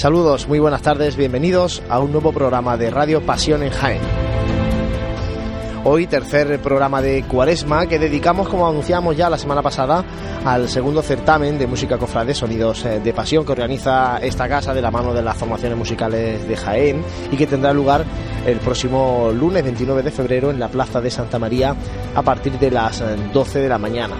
Saludos, muy buenas tardes, bienvenidos a un nuevo programa de Radio Pasión en Jaén. Hoy tercer programa de Cuaresma que dedicamos, como anunciamos ya la semana pasada, al segundo certamen de música cofrade Sonidos eh, de Pasión que organiza esta casa de la mano de las formaciones musicales de Jaén y que tendrá lugar el próximo lunes 29 de febrero en la Plaza de Santa María a partir de las 12 eh, de la mañana.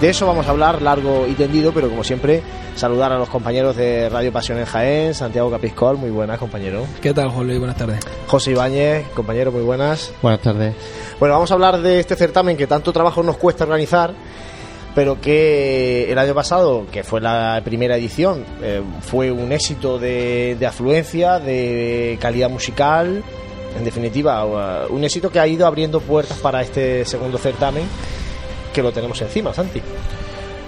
De eso vamos a hablar largo y tendido, pero como siempre, saludar a los compañeros de Radio Pasión en Jaén, Santiago Capiscol, muy buenas, compañero. ¿Qué tal, Juan Luis? Buenas tardes. José Ibáñez, compañero, muy buenas. Buenas tardes. Bueno, vamos a hablar de este certamen que tanto trabajo nos cuesta organizar, pero que el año pasado, que fue la primera edición, eh, fue un éxito de, de afluencia, de calidad musical, en definitiva, un éxito que ha ido abriendo puertas para este segundo certamen que lo tenemos encima, Santi.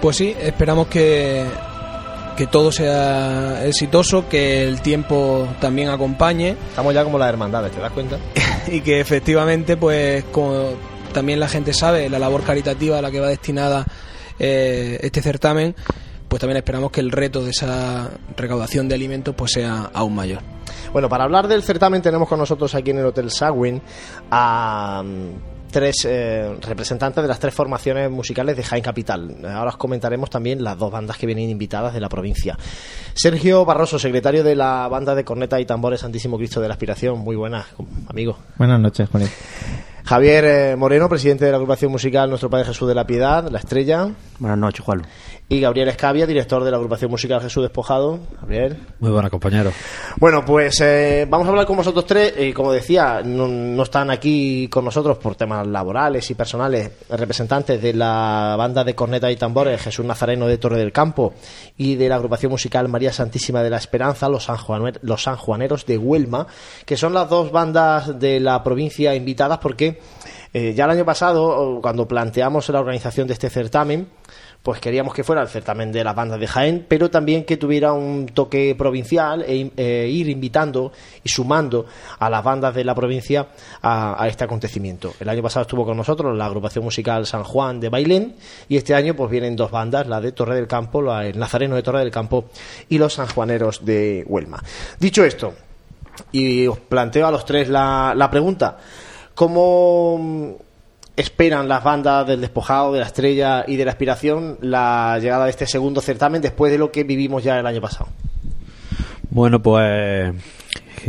Pues sí, esperamos que, que todo sea exitoso, que el tiempo también acompañe. Estamos ya como las hermandades, ¿te das cuenta? y que efectivamente, pues como también la gente sabe, la labor caritativa a la que va destinada eh, este certamen, pues también esperamos que el reto de esa recaudación de alimentos pues sea aún mayor. Bueno, para hablar del certamen tenemos con nosotros aquí en el Hotel Sagwin a tres eh, representantes de las tres formaciones musicales de Jaén Capital. Ahora os comentaremos también las dos bandas que vienen invitadas de la provincia. Sergio Barroso, secretario de la banda de corneta y tambores Santísimo Cristo de la Aspiración. Muy buenas, amigo. Buenas noches, Juan. Javier eh, Moreno, presidente de la agrupación musical Nuestro Padre Jesús de la Piedad, La Estrella. Buenas noches, Juan y Gabriel Escavia, director de la agrupación musical Jesús Despojado. Gabriel. Muy buena, compañero. Bueno, pues eh, vamos a hablar con vosotros tres. Y como decía, no, están aquí con nosotros por temas laborales y personales representantes de la banda de corneta y tambores Jesús Nazareno de Torre del Campo y de la agrupación musical María Santísima de la Esperanza, los, los Sanjuaneros de Huelma, que son las dos bandas de la provincia invitadas porque eh, ya el año pasado, cuando planteamos la organización de este certamen, pues queríamos que fuera el certamen de las bandas de Jaén, pero también que tuviera un toque provincial e, e ir invitando y sumando a las bandas de la provincia a, este acontecimiento. El año pasado estuvo con nosotros la agrupación musical San Juan de Bailén y este año pues vienen dos bandas, la de Torre del Campo, la, el Nazareno de Torre del Campo y los sanjuaneros de Huelma. Dicho esto, y os planteo a los tres la, la pregunta, ¿cómo esperan las bandas del despojado, de la estrella y de la aspiración la llegada de este segundo certamen después de lo que vivimos ya el año pasado? Bueno, pues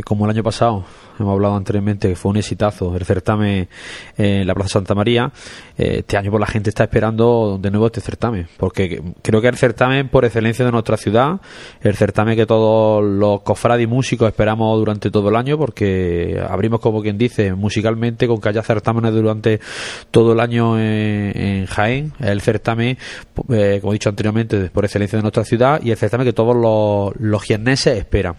como el año pasado hemos hablado anteriormente que fue un exitazo el certamen en la Plaza Santa María. Eh, este año pues, la gente está esperando de nuevo este certamen, porque creo que el certamen por excelencia de nuestra ciudad, el certamen que todos los cofrades y músicos esperamos durante todo el año, porque abrimos como quien dice musicalmente con que haya certámenes durante todo el año en, Jaén, el certamen, eh, como he dicho anteriormente, por excelencia de nuestra ciudad y el certamen que todos los, los esperan.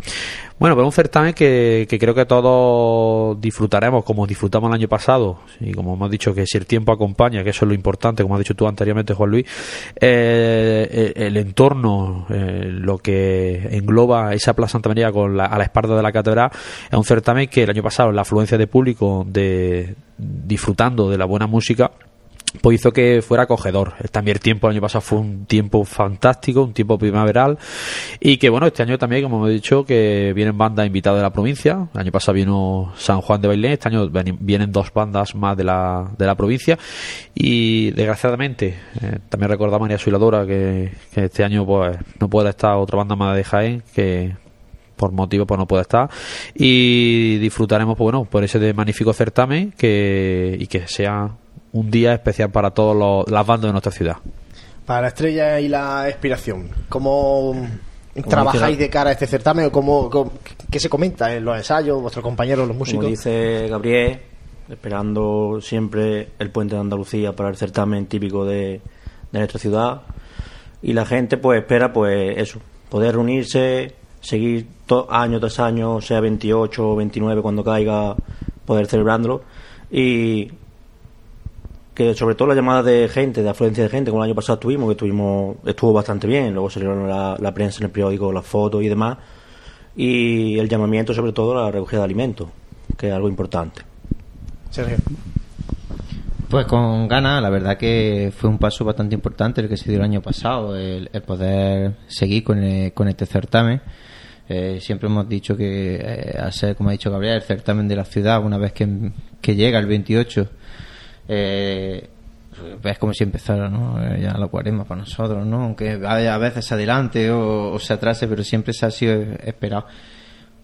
Bueno, pues un certamen que, que, creo que todos disfrutaremos como disfrutamos el año pasado. Y como hemos dicho que si el tiempo acompaña, que eso es lo importante, como has dicho tú anteriormente, Juan Luis, eh, el, entorno, eh, lo que engloba esa Plaza Santa María con la, a la espalda de la catedral, es un certamen que el año pasado la afluencia de público de disfrutando de la buena música pues hizo que fuera acogedor. También el tiempo el año pasado fue un tiempo fantástico, un tiempo primaveral y que bueno, este año también, como hemos dicho, que vienen bandas invitadas de la provincia. El año pasado vino San Juan de Bailén, este año vienen dos bandas más de la, de la provincia y desgraciadamente eh, también recordamos a María Suiladora que, que este año pues no puede estar otra banda más de Jaén que por motivo pues no puede estar y disfrutaremos pues bueno por ese magnífico certamen que y que sea un día especial para todas las bandas de nuestra ciudad. Para la estrella y la inspiración, ¿cómo trabajáis de cara a este certamen o cómo, qué se comenta en los ensayos, vuestros compañeros, los músicos? Como dice Gabriel, esperando siempre el puente de Andalucía para el certamen típico de, de nuestra ciudad y la gente pues espera pues eso, poder reunirse, seguir año tras año, sea 28 o 29 cuando caiga, poder celebrándolo y que sobre todo la llamada de gente, de afluencia de gente, como el año pasado tuvimos, que tuvimos, estuvo bastante bien, luego salieron la, la prensa en el periódico, las fotos y demás, y el llamamiento sobre todo a la recogida de alimentos, que es algo importante. Sergio. Pues con ganas, la verdad que fue un paso bastante importante el que se dio el año pasado, el, poder seguir con, con este certamen Eh, siempre hemos dicho que, eh, al ser, como ha dicho Gabriel, el certamen de la ciudad, una vez que, que llega el 28, eh, ves como si empezara ¿no? Eh, ya la cuaresma para nosotros, ¿no? aunque a veces se adelante o, se atrase, pero siempre se ha sido esperado.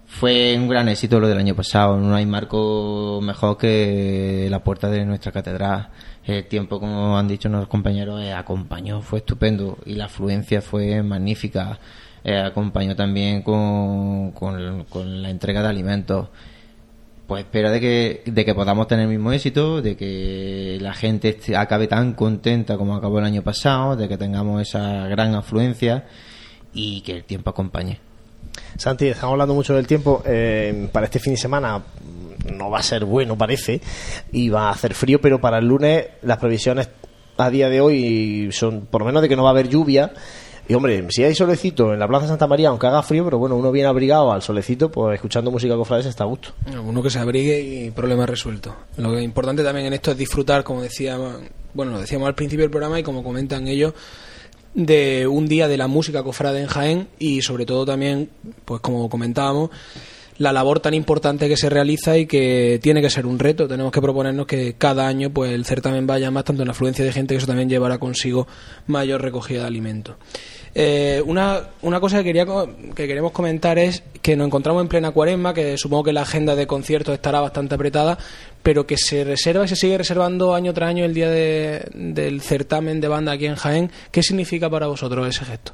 Fue un gran éxito lo del año pasado. No hay marco mejor que la puerta de nuestra catedral. El tiempo, como han dicho nuestros compañeros, eh, acompañó, fue estupendo y la afluencia fue magnífica. Eh, acompañó también con- con la entrega de alimentos. Pues espero de que, de que podamos tener el mismo éxito, de que la gente esté- acabe tan contenta como acabó el año pasado, de que tengamos esa gran afluencia y que el tiempo acompañe. Santi, estamos hablando mucho del tiempo. eh, para este fin de semana no va a ser bueno, parece, y va a hacer frío, pero para el lunes las previsiones a día de hoy son por lo menos de que no va a haber lluvia. Y hombre, si hay solecito en la Plaza Santa María, aunque haga frío, pero bueno, uno viene abrigado al solecito, pues escuchando música cofrades está a gusto. Uno que se abrigue y problema resuelto. Lo importante también en esto es disfrutar, como decía, bueno, decíamos al principio del programa y como comentan ellos, de un día de la música cofrade en Jaén y sobre todo también, pues como comentábamos, la labor tan importante que se realiza y que tiene que ser un reto. Tenemos que proponernos que cada año pues el certamen vaya más tanto en afluencia de gente que eso también llevará consigo mayor recogida de alimentos. Eh, una, una cosa que, quería, que queremos comentar es que nos encontramos en plena cuaresma, que supongo que la agenda de conciertos estará bastante apretada, pero que se reserva y se sigue reservando año tras año el día de- del certamen de banda aquí en Jaén. ¿Qué significa para vosotros ese gesto?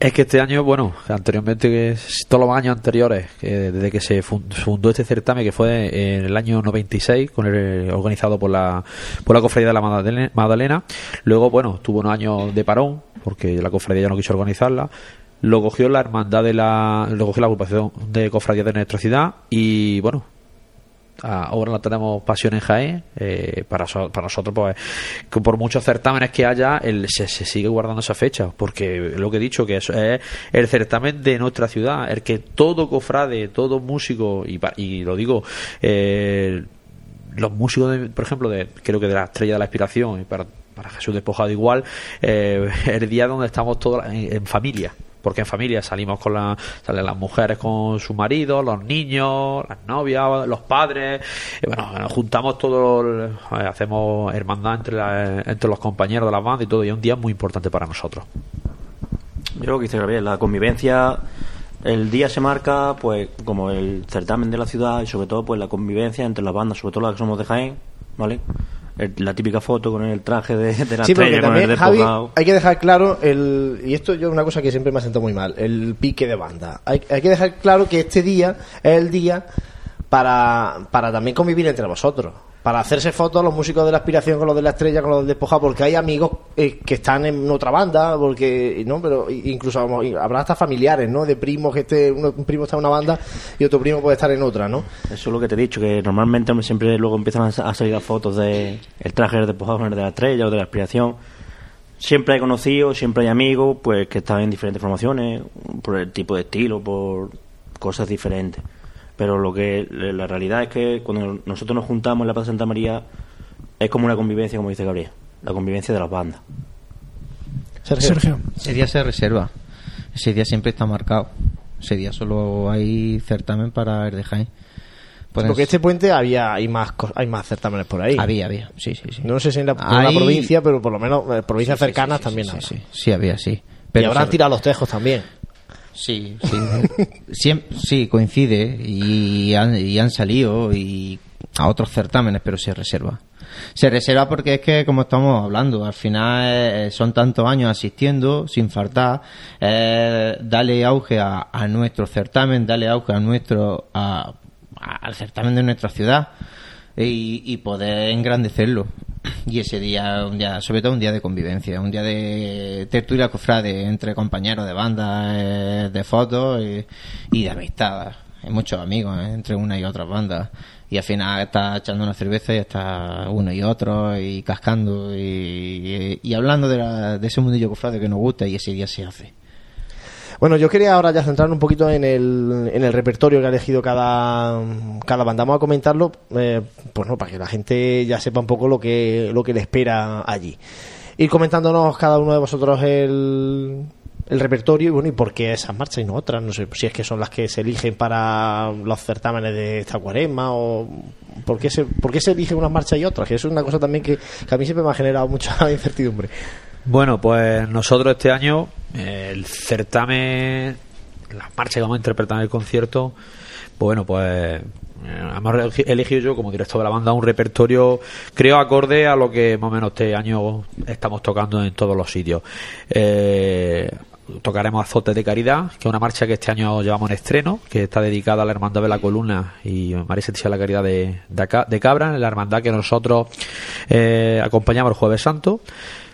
Es que este año, bueno, anteriormente, todos los años anteriores, que desde que se fun- fundó este certamen, que fue en el año 96, con el, organizado por la, por la Cofradía de la Magdalena. Luego, bueno, tuvo unos años de parón, porque la Cofradía ya no quiso organizarla. Lo cogió la hermandad de la, lo cogió la agrupación de cofradías de nuestra ciudad y, bueno, ahora no tenemos pasión en Jaén eh, para, para nosotros pues que por muchos certámenes que haya el, se, se sigue guardando esa fecha porque lo que he dicho que eso es el certamen de nuestra ciudad el que todo cofrade todo músico y, y lo digo eh, los músicos de- por ejemplo de creo que de la estrella de la inspiración y para, Jesús despojado igual eh, el día donde estamos todos en familia porque en familia salimos con la, salen las mujeres con su marido, los niños, las novias, los padres, y bueno, nos juntamos todos, eh, hacemos hermandad entre, entre los compañeros de la banda y todo, y es un día muy importante para nosotros. Yo creo que dice Gabriel, la convivencia, el día se marca pues como el certamen de la ciudad y sobre todo pues la convivencia entre las bandas, sobre todo las que somos de Jaén, ¿vale? El- la típica foto con el traje de, de la Sí, estrella, con el Javi, hay que dejar claro, el, y esto yo es una cosa que siempre me ha sentado muy mal, el pique de banda. Hay, hay que dejar claro que este día es el día para, para también convivir entre vosotros. Para hacerse fotos los músicos de la aspiración con los de la estrella, con los del despojado, porque hay amigos eh, que están en otra banda, porque no, pero incluso habrá hasta familiares, ¿no? De primos que este, uno- un primo está en una banda y otro primo puede estar en otra, ¿no? Eso es lo que te he dicho, que normalmente siempre luego empiezan a sa- a salir las fotos de el traje despojado con el de la estrella o de la aspiración. Siempre hay conocidos, siempre hay amigos, pues que están en diferentes formaciones, por el tipo de estilo, por cosas diferentes. Pero lo que la realidad es que cuando nosotros nos juntamos en la Plaza Santa María es como una convivencia, como dice Gabriel, la convivencia de las bandas. Sergio. Sergio. Ese día se reserva. Ese día siempre está marcado. Ese día solo hay certamen para el de Jaén. Pueden Porque este puente había hay más hay más certámenes por ahí. Había, había. Sí, sí, sí. No sé si en la, en la Hay- provincia, pero por lo menos en provincias Sí, sí, cercanas sí, sí, también sí, habrá. sí, sí, sí, había, sí. y habrán tirado los tejos también. Sí, sí. Siem- sí, coincide y han, y han salido y a otros certámenes, pero se reserva. Se reserva porque es que, como estamos hablando, al final eh, son tantos años asistiendo sin faltar, eh, dale auge a, nuestro certamen, dale auge a nuestro, a- al certamen de nuestra ciudad y, y poder engrandecerlo. Y ese día, un día, sobre todo un día de convivencia, un día de tertulia cofrade entre compañeros de banda, eh, de fotos y, y de amistad. Hay muchos amigos eh, entre una y otra bandas. Y al final está echando una cerveza y está uno y otro y cascando y, y- y hablando de, la- de ese mundillo cofrade que nos gusta y ese día se hace. Bueno, yo quería ahora ya centrar un poquito en el, en el repertorio que ha elegido cada, cada banda. Vamos a comentarlo, eh, pues no, para que la gente ya sepa un poco lo que, lo que le espera allí. Ir comentándonos cada uno de vosotros el, el repertorio y bueno, y por qué esas marchas y no otras, no sé si es que son las que se eligen para los certámenes de esta cuaresma o por qué se, por qué se eligen unas marchas y otras, que eso es una cosa también que, que a mí siempre me ha generado mucha incertidumbre. Bueno, pues nosotros este año el certamen, las marchas que vamos a interpretar en el concierto, bueno, pues eh, hemos elegido yo como director de la banda un repertorio creo acorde a lo que más o menos este año estamos tocando en todos los sitios eh, tocaremos Azotes de Caridad, que es una marcha que este año llevamos en estreno, que está dedicada a la Hermandad de la Columna y María Santísima de la Caridad de, de, de Cabra, en la hermandad que nosotros eh, acompañamos el Jueves Santo.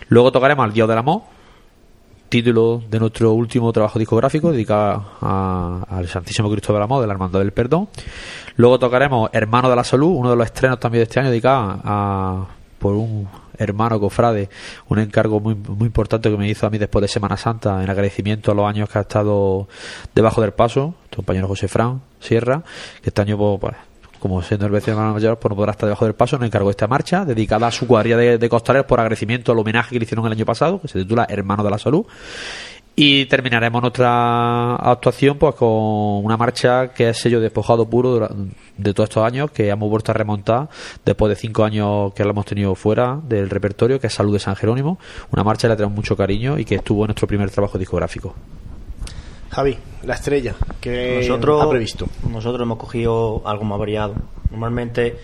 Luego tocaremos Al Dios del Amor, título de nuestro último trabajo discográfico dedicado al Santísimo Cristo del Amor de la Hermandad del Perdón. Luego tocaremos Hermano de la Salud, uno de los estrenos también de este año dedicado a por un hermano cofrade, un encargo muy, muy importante que me hizo a mí después de Semana Santa en agradecimiento a los años que ha estado debajo del paso, tu compañero José Fran Sierra, que este año pues, como siendo el mayor, pues no podrá estar debajo del paso, nos encargó esta marcha dedicada a su cuadrilla de, de costaleros por agradecimiento al homenaje que le hicieron el año pasado, que se titula Hermano de la Salud. Y terminaremos nuestra actuación pues con una marcha que es sello despojado puro de todos estos años, que hemos vuelto a remontar después de cinco años que la hemos tenido fuera del repertorio, que es Salud de San Jerónimo. Una marcha que le tenemos mucho cariño y que estuvo en nuestro primer trabajo discográfico. Javi, la estrella, que nosotros, ha previsto. nosotros hemos cogido algo más variado. Normalmente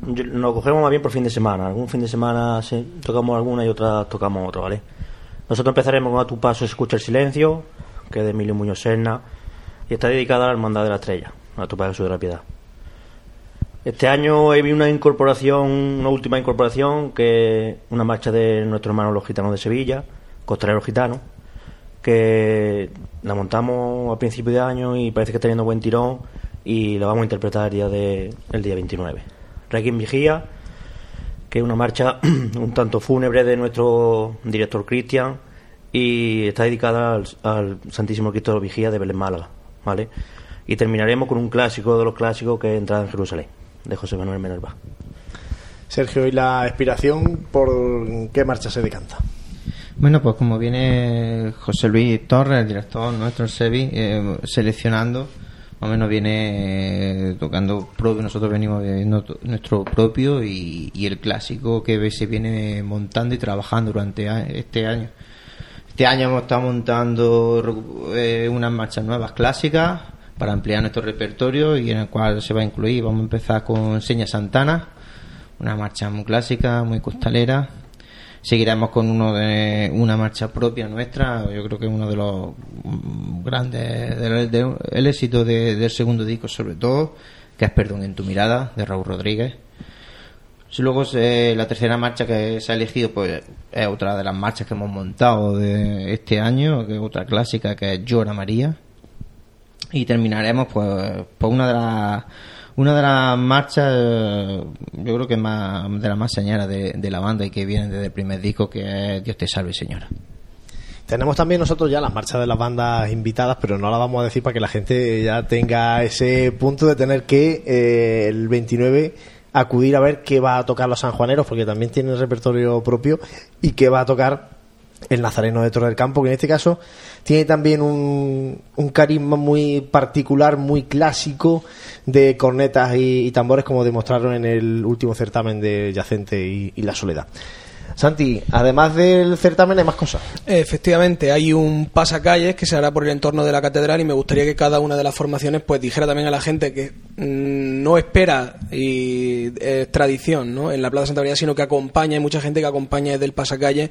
nos cogemos más bien por fin de semana. Algún fin de semana tocamos alguna y otra tocamos otra, ¿vale? Nosotros empezaremos con A tu paso escucha el silencio, que es de Emilio Muñoz Serna, y está dedicada a la Hermandad de la Estrella, a tu paso de la piedad. Este año he visto una incorporación, una última incorporación, que una marcha de nuestro hermano los gitanos de Sevilla, Costaleros Gitanos, que la montamos a principio de año y parece que está teniendo buen tirón y la vamos a interpretar el día, de, el día 29. Requiem Vigía, que es una marcha un tanto fúnebre de nuestro director Cristian y está dedicada al, al Santísimo Cristo de Vigía de Belén Málaga, ¿vale? Y terminaremos con un clásico de los clásicos que es Entrada en Jerusalén, de José Manuel Menerva. Sergio, ¿y la inspiración por qué marcha se decanta? Bueno, pues como viene José Luis Torres, el director nuestro, el SEBI, eh, seleccionando, más o menos viene eh, tocando propio, nosotros venimos viendo nuestro propio y, el clásico que se viene montando y trabajando durante este año. Este año hemos estado montando eh, unas marchas nuevas clásicas para ampliar nuestro repertorio y en el cual se va a incluir, vamos a empezar con Seña Santana, una marcha muy clásica, muy costalera, Seguiremos con uno de una marcha propia nuestra, yo creo que es uno de los grandes, de- éxito de- del segundo disco sobre todo, que es Perdón en tu mirada, de Raúl Rodríguez. Luego eh, la tercera marcha que se ha elegido pues es otra de las marchas que hemos montado de este año, que es otra clásica que es Llora María. Y terminaremos pues por una de las una de las marchas eh, yo creo que más de las más señalas de, la banda y que vienen desde el primer disco que es Dios te salve señora. Tenemos también nosotros ya las marchas de las bandas invitadas, pero no las vamos a decir para que la gente ya tenga ese punto de tener que eh, el 29 acudir a ver qué va a tocar los sanjuaneros, porque también tienen repertorio propio y qué va a tocar el Nazareno de Torre del Campo, que en este caso tiene también un, un carisma muy particular, muy clásico de cornetas y, tambores, como demostraron en el último certamen de Yacente y La Soledad. Santi, además del certamen hay más cosas. Efectivamente, hay un pasacalles que se hará por el entorno de la catedral y me gustaría que cada una de las formaciones pues dijera también a la gente que mm, no espera y es tradición ¿no? en la Plaza Santa María, sino que acompaña, hay mucha gente que acompaña desde el pasacalles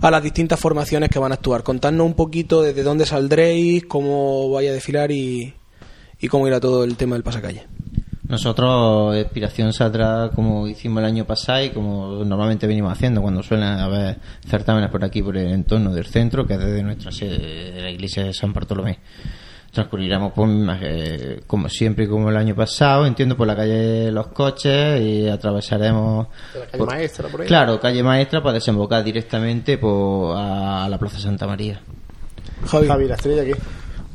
a las distintas formaciones que van a actuar. Contadnos un poquito desde dónde saldréis, cómo vaya a desfilar y, cómo irá todo el tema del pasacalles. Nosotros, Inspiración saldrá como hicimos el año pasado y como normalmente venimos haciendo cuando suelen haber certámenes por aquí, por el entorno del centro, que es desde nuestra sede de la iglesia de San Bartolomé. Transcurriremos, pues, eh, como siempre, como el año pasado, entiendo, por la calle de los coches y atravesaremos. La calle por- Maestra, por ahí. Claro, calle maestra para desembocar directamente por, a la Plaza Santa María. Javi. Javi, la estrella aquí.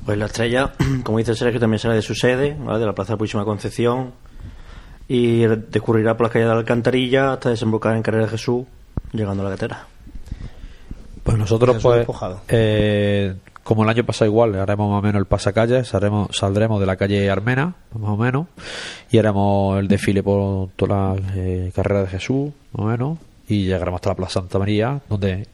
Pues la estrella, como dice Sergio, también sale de su sede, ¿vale? de la Plaza de Purísima Concepción, y discurrirá por la calle de la Alcantarilla hasta desembocar en Carrera de Jesús, llegando a la catedral. Pues Nosotros, Jesús pues, eh, como el año pasado igual, haremos más o menos el pasacalles, haremos, saldremos de la calle Armena, más o menos, y haremos el desfile por toda la eh, carrera de Jesús, más o menos, y llegaremos hasta la Plaza Santa María, donde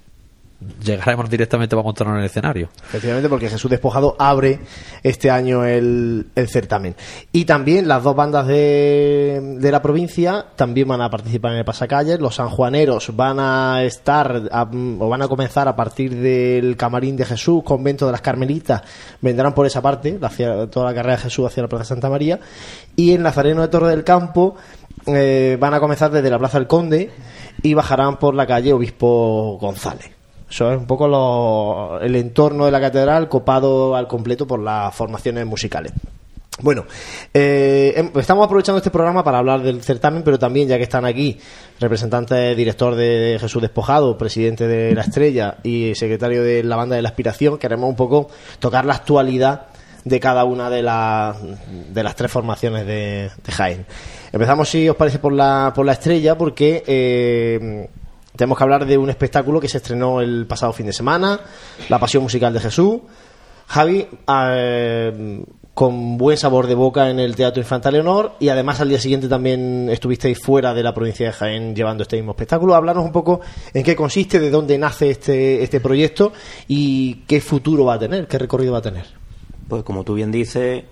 llegaremos directamente para montarnos en el escenario. Efectivamente, porque Jesús Despojado abre este año el, el certamen. Y también las dos bandas de, de la provincia también van a participar en el pasacalles. Los sanjuaneros van a estar o van a comenzar a partir del Camarín de Jesús, convento de las Carmelitas. Vendrán por esa parte, hacia, toda la carrera de Jesús hacia la Plaza Santa María. Y el Nazareno de Torre del Campo eh, van a comenzar desde la Plaza del Conde y bajarán por la calle Obispo González. Eso es un poco el entorno de la catedral copado al completo por las formaciones musicales. Bueno, eh, em- estamos aprovechando este programa para hablar del certamen, pero también, ya que están aquí, representante director de Jesús Despojado, presidente de La Estrella y secretario de la banda de la Aspiración, queremos un poco tocar la actualidad de cada una de, las de las tres formaciones de, de. Empezamos, si os parece, por la, por la Estrella, porque eh, tenemos que hablar de un espectáculo que se estrenó el pasado fin de semana, La Pasión Musical de Jesús. Javi, eh, con buen sabor de boca en el Teatro Infanta Leonor y además al día siguiente también estuvisteis fuera de la provincia de Jaén llevando este mismo espectáculo. Hablarnos un poco en qué consiste, de dónde nace este, este proyecto y qué futuro va a tener, qué recorrido va a tener. Pues como tú bien dices,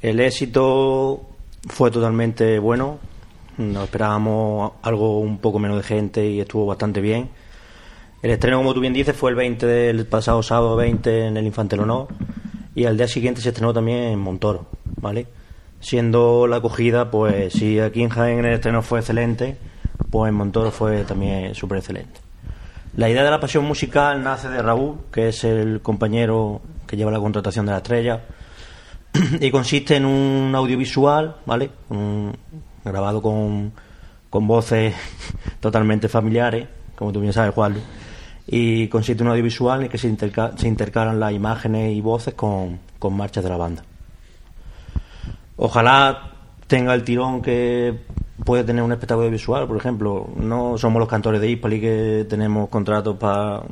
el éxito fue totalmente bueno. Nos esperábamos algo un poco menos de gente y estuvo bastante bien. El estreno, como tú bien dices, fue el 20 del pasado sábado 20 en el Infante Leonor y al día siguiente se estrenó también en Montoro, ¿vale? Siendo la acogida, pues si aquí en Jaén el estreno fue excelente, pues en Montoro fue también súper excelente. La idea de la pasión musical nace de Raúl, que es el compañero que lleva la contratación de la estrella, y consiste en un audiovisual, ¿vale? Un- grabado con, con voces totalmente familiares, como tú bien sabes, Juan. Y consiste en un audiovisual en el que se, interca- se intercalan las imágenes y voces con, con marchas de la banda. Ojalá tenga el tirón que puede tener un espectáculo visual, por ejemplo. No somos los cantores de Hispali que tenemos contratos para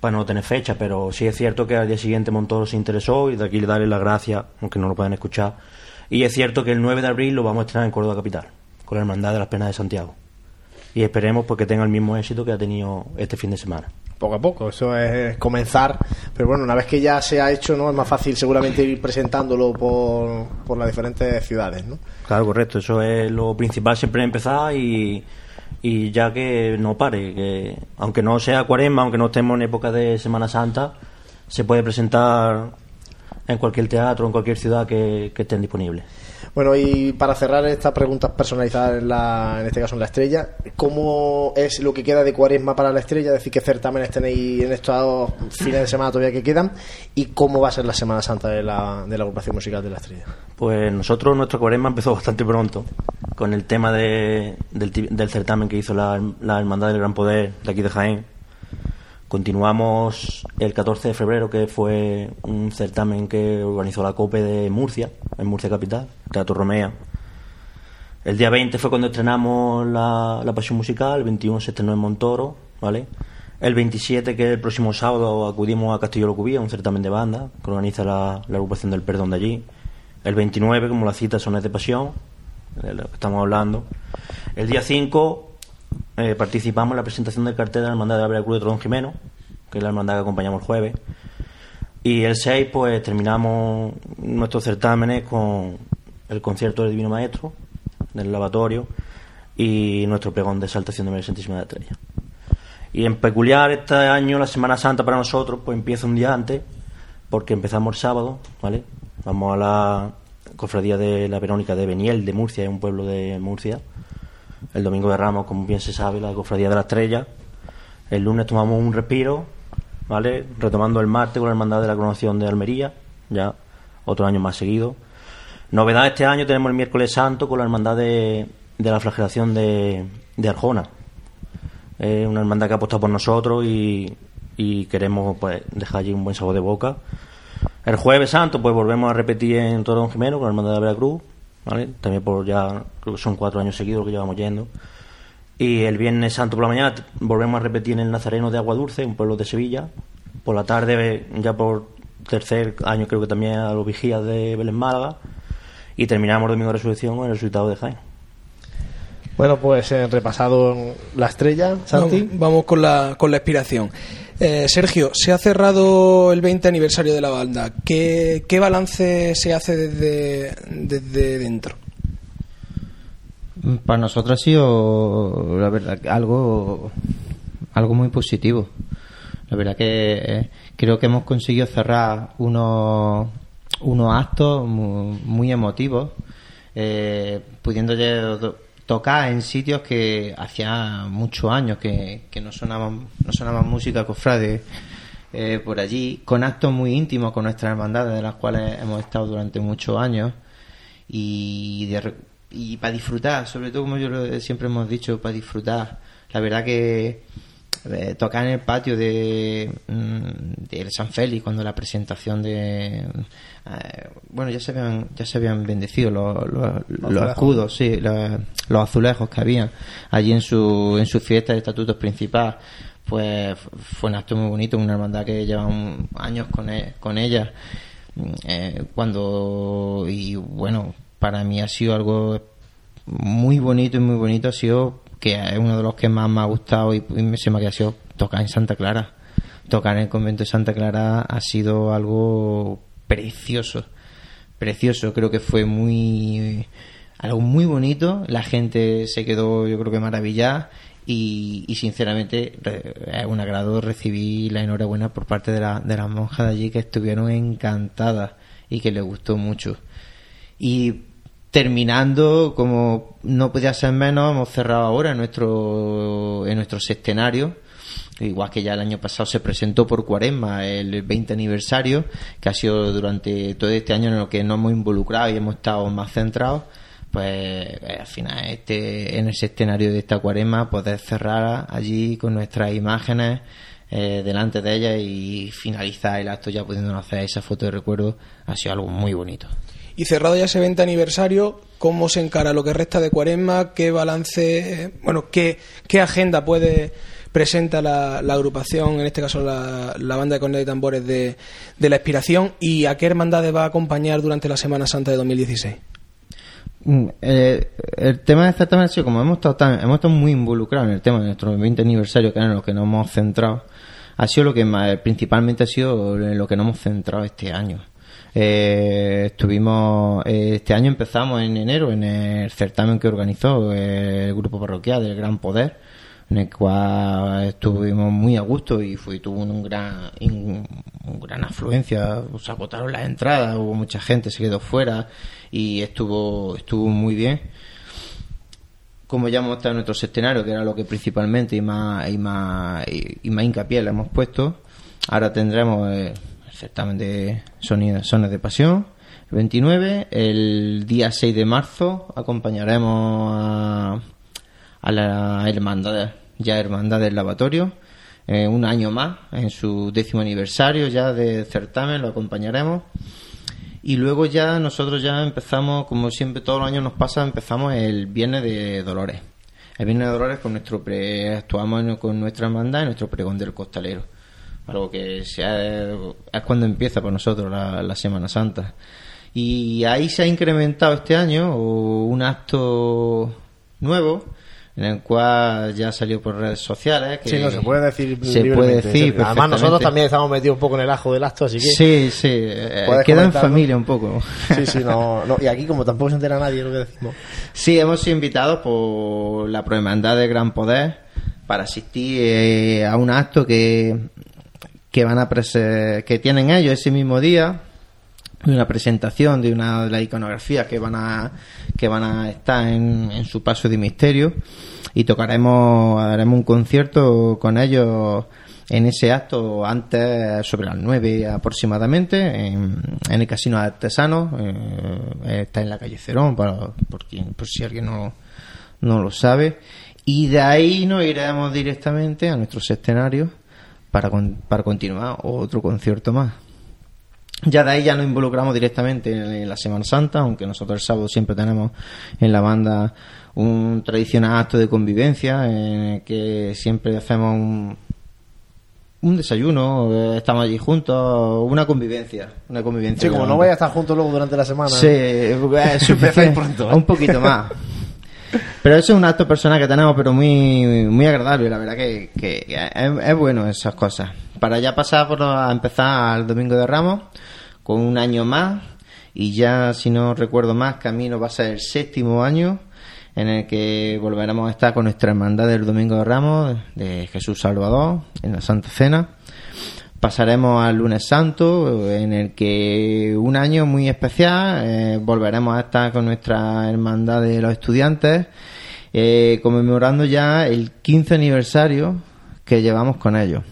para no tener fecha, pero sí es cierto que al día siguiente Montoro se interesó y de aquí le darle las gracias, aunque no lo puedan escuchar. Y es cierto que el 9 de abril lo vamos a estrenar en Córdoba Capital, con la Hermandad de las Penas de Santiago. Y esperemos pues, que tenga el mismo éxito que ha tenido este fin de semana. Poco a poco, eso es comenzar. Pero bueno, una vez que ya se ha hecho, ¿no? Es más fácil seguramente ir presentándolo por, por las diferentes ciudades, ¿no? Claro, correcto. Eso es lo principal, siempre empezar y, y ya que no pare. Que aunque no sea cuaresma, aunque no estemos en época de Semana Santa, se puede presentar en cualquier teatro, en cualquier ciudad que, que estén disponibles. Bueno, y para cerrar estas preguntas personalizadas, en, la, en este caso en la estrella, ¿cómo es lo que queda de cuaresma para la estrella? Es decir, ¿qué certámenes tenéis en estos fines de semana todavía que quedan? ¿Y cómo va a ser la Semana Santa de la, de la agrupación musical de la estrella? Pues nosotros, nuestra cuaresma empezó bastante pronto, con el tema de- del, del certamen que hizo la, la Hermandad del Gran Poder de aquí de Jaén. Continuamos el 14 de febrero, que fue un certamen que organizó la COPE de Murcia, en Murcia Capital, Teatro Romea. El día 20 fue cuando estrenamos la, Pasión Musical, el 21 se estrenó en Montoro, ¿vale? El 27, que es el próximo sábado, acudimos a Castillo Locubía, un certamen de banda que organiza la, la agrupación del Perdón de allí. El 29, como la cita, Sones de Pasión, de lo que estamos hablando. El día 5 eh, participamos en la presentación del cartel de la Hermandad de la Veracruz de Trodón Jimeno, que es la hermandad que acompañamos el jueves. Y el 6, pues terminamos nuestros certámenes con el concierto del Divino Maestro, del lavatorio, y nuestro pregón de exaltación de María Santísima de la Estrella. Y en peculiar este año, la Semana Santa para nosotros, pues empieza un día antes, porque empezamos el sábado, ¿vale? Vamos a la cofradía de la Verónica de Beniel, de Murcia, es un pueblo de Murcia. El domingo de Ramos, como bien se sabe, la cofradía de la Estrella. El lunes tomamos un respiro, ¿vale? Retomando el martes con la Hermandad de la Coronación de Almería, ya otro año más seguido. Novedad este año tenemos el miércoles santo con la Hermandad de, la Flagelación de, Arjona. Es una hermandad que ha apostado por nosotros y, queremos pues dejar allí un buen sabor de boca. El jueves santo pues volvemos a repetir en Torón Jimeno con la hermandad de Veracruz, ¿vale? También por ya, creo que son cuatro años seguidos que llevamos yendo. Y el Viernes Santo por la mañana volvemos a repetir en el Nazareno de Agua Dulce, un pueblo de Sevilla. Por la tarde, ya por tercer año, creo que también a los vigías de Belén Málaga. Y terminamos Domingo de Resurrección con el resultado de Jaén. Bueno, pues eh, repasado la estrella, Santi. Vamos, vamos con la, con la expiración. Eh, Sergio, se ha cerrado el 20 aniversario de la banda. ¿Qué, qué balance se hace desde, desde dentro? Para nosotros ha sido, la verdad, algo, algo muy positivo. La verdad que eh, creo que hemos conseguido cerrar unos, unos actos muy, muy emotivos, eh, pudiendo to- tocar en sitios que hacía muchos años que, que no sonaban no sonaban música cofrade eh, por allí, con actos muy íntimos con nuestras hermandades, de las cuales hemos estado durante muchos años y, de y para disfrutar, sobre todo como yo siempre hemos dicho, para disfrutar. La verdad que eh, tocar en el patio de, mm, de San Félix cuando la presentación de eh, bueno ya se habían ya se habían bendecido los, los, los escudos sí la- los azulejos que habían allí en su en su fiesta de estatutos principal. Pues fue un acto muy bonito una hermandad que lleva un- años con, e- con ella. Mm, eh, cuando y bueno para mí ha sido algo muy bonito y muy bonito ha sido que es uno de los que más me ha gustado y, se me ha sido tocar en Santa Clara. Tocar en el convento de Santa Clara ha sido algo precioso precioso. Creo que fue muy algo muy bonito. La gente se quedó yo creo que maravillada y, y sinceramente es un agrado recibir la enhorabuena por parte de, de las monjas de allí que estuvieron encantadas y que les gustó mucho. Y terminando, como no podía ser menos, hemos cerrado ahora en nuestro, en nuestro sextenario. Igual que ya el año pasado se presentó por Cuaresma el 20 aniversario, que ha sido durante todo este año en lo que nos hemos involucrado y hemos estado más centrados. Pues eh, al final, este, en el sextenario de esta Cuaresma, poder cerrar allí con nuestras imágenes eh, delante de ellas y finalizar el acto ya pudiéndonos hacer esa foto de recuerdo, ha sido algo muy bonito. Y cerrado ya ese 20 aniversario, ¿cómo se encara lo que resta de Cuaresma? ¿Qué balance, bueno, qué, qué agenda puede presenta la, la agrupación, en este caso la, la banda de cornetas y tambores de, de la expiración? ¿Y a qué hermandades va a acompañar durante la Semana Santa de 2016? Mm, eh, el tema de certamen ha sido como hemos estado tan- hemos estado muy involucrados en el tema de nuestro 20 aniversario que es en lo que nos hemos centrado ha sido lo que más- principalmente ha sido en lo que nos hemos centrado este año Eh, estuvimos eh, este año empezamos en enero en el certamen que organizó el grupo parroquial del Gran Poder en el cual estuvimos muy a gusto y fue tuvo un gran un, un gran afluencia. Se agotaron las entradas hubo mucha gente se quedó fuera y estuvo estuvo muy bien. Como ya hemos estado en nuestro escenario que era lo que principalmente y más y más y, más hincapié le hemos puesto ahora tendremos eh, certamen de sonidos sones de pasión el 29 el día 6 de marzo acompañaremos a a la hermandad, ya hermandad del lavatorio, eh, un año más, en su décimo aniversario ya de certamen, lo acompañaremos. Y luego ya nosotros ya empezamos, como siempre todos los años nos pasa, empezamos el Viernes de Dolores. El Viernes de Dolores con nuestro pre, actuamos con nuestra hermandad y nuestro pregón del costalero. Algo que sea, es cuando empieza para nosotros la, la Semana Santa. Y ahí se ha incrementado este año un acto nuevo en el cual ya salió por redes sociales. Que Sí, no se puede decir Se libremente, puede decir. Sergio. Además, nosotros también estamos metidos un poco en el ajo del acto, así que. Sí, sí, eh, queda en familia un poco. Sí, sí, no, no. Y aquí, como tampoco se entera nadie lo que decimos. Sí, hemos sido invitados por la Prohermandad de Gran Poder para asistir eh, a un acto que, que van a que tienen ellos ese mismo día una presentación de una de las iconografías que van a que van a estar en, en su paso de misterio y tocaremos haremos un concierto con ellos en ese acto antes sobre las 9 aproximadamente en, en el casino artesano eh, está en la calle Cerón para, por, quien, por si alguien no, no lo sabe y de ahí nos iremos directamente a nuestros escenarios para, con- para continuar otro concierto más Ya de ahí ya nos involucramos directamente en la Semana Santa, aunque nosotros el sábado siempre tenemos en la banda un tradicional acto de convivencia en el que siempre hacemos un, un desayuno, eh, estamos allí juntos, una convivencia, una convivencia. Sí, como no vaya a estar juntos luego durante la semana. Sí, es suficiente, Empezáis pronto, ¿eh? un poquito más. Pero eso es un acto personal que tenemos, pero muy muy agradable, la verdad que, es, bueno esas cosas. Para ya pasar por a empezar el Domingo de Ramos, con un año más, y ya, si no recuerdo más, camino va a ser el séptimo año en el que volveremos a estar con nuestra hermandad del Domingo de Ramos, de Jesús Salvador, en la Santa Cena. Pasaremos al lunes santo, en el que un año muy especial, eh, volveremos a estar con nuestra hermandad de los estudiantes, eh, conmemorando ya el 15 aniversario que llevamos con ellos.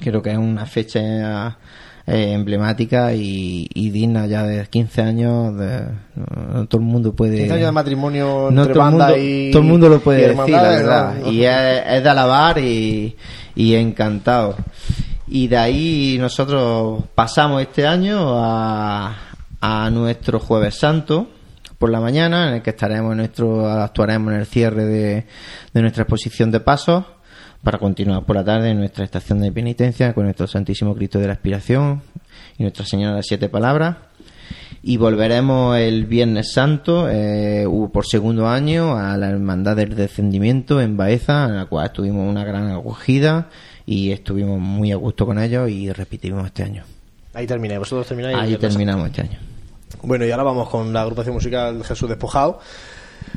Creo que es una fecha eh, emblemática y, y digna ya de 15 años. De, no, todo el mundo puede. 15 años de matrimonio No, entre todo, el banda mundo, y. todo el mundo lo puede decir, la verdad. ¿no? Y es, es de alabar y, y encantado. Y de ahí nosotros pasamos este año a, a nuestro Jueves Santo por la mañana, en el que estaremos nuestro, actuaremos en el cierre de, de nuestra exposición de pasos para continuar por la tarde en nuestra estación de penitencia con nuestro Santísimo Cristo de la Expiración y Nuestra Señora de las Siete Palabras. Y volveremos el Viernes Santo, eh, por segundo año, a la Hermandad del Descendimiento en Baeza, en la cual tuvimos una gran acogida y estuvimos muy a gusto con ellos y repetimos este año. Ahí terminé, vosotros termináis. Ahí terminamos este año. Bueno, y ahora vamos con la agrupación musical Jesús Despojado,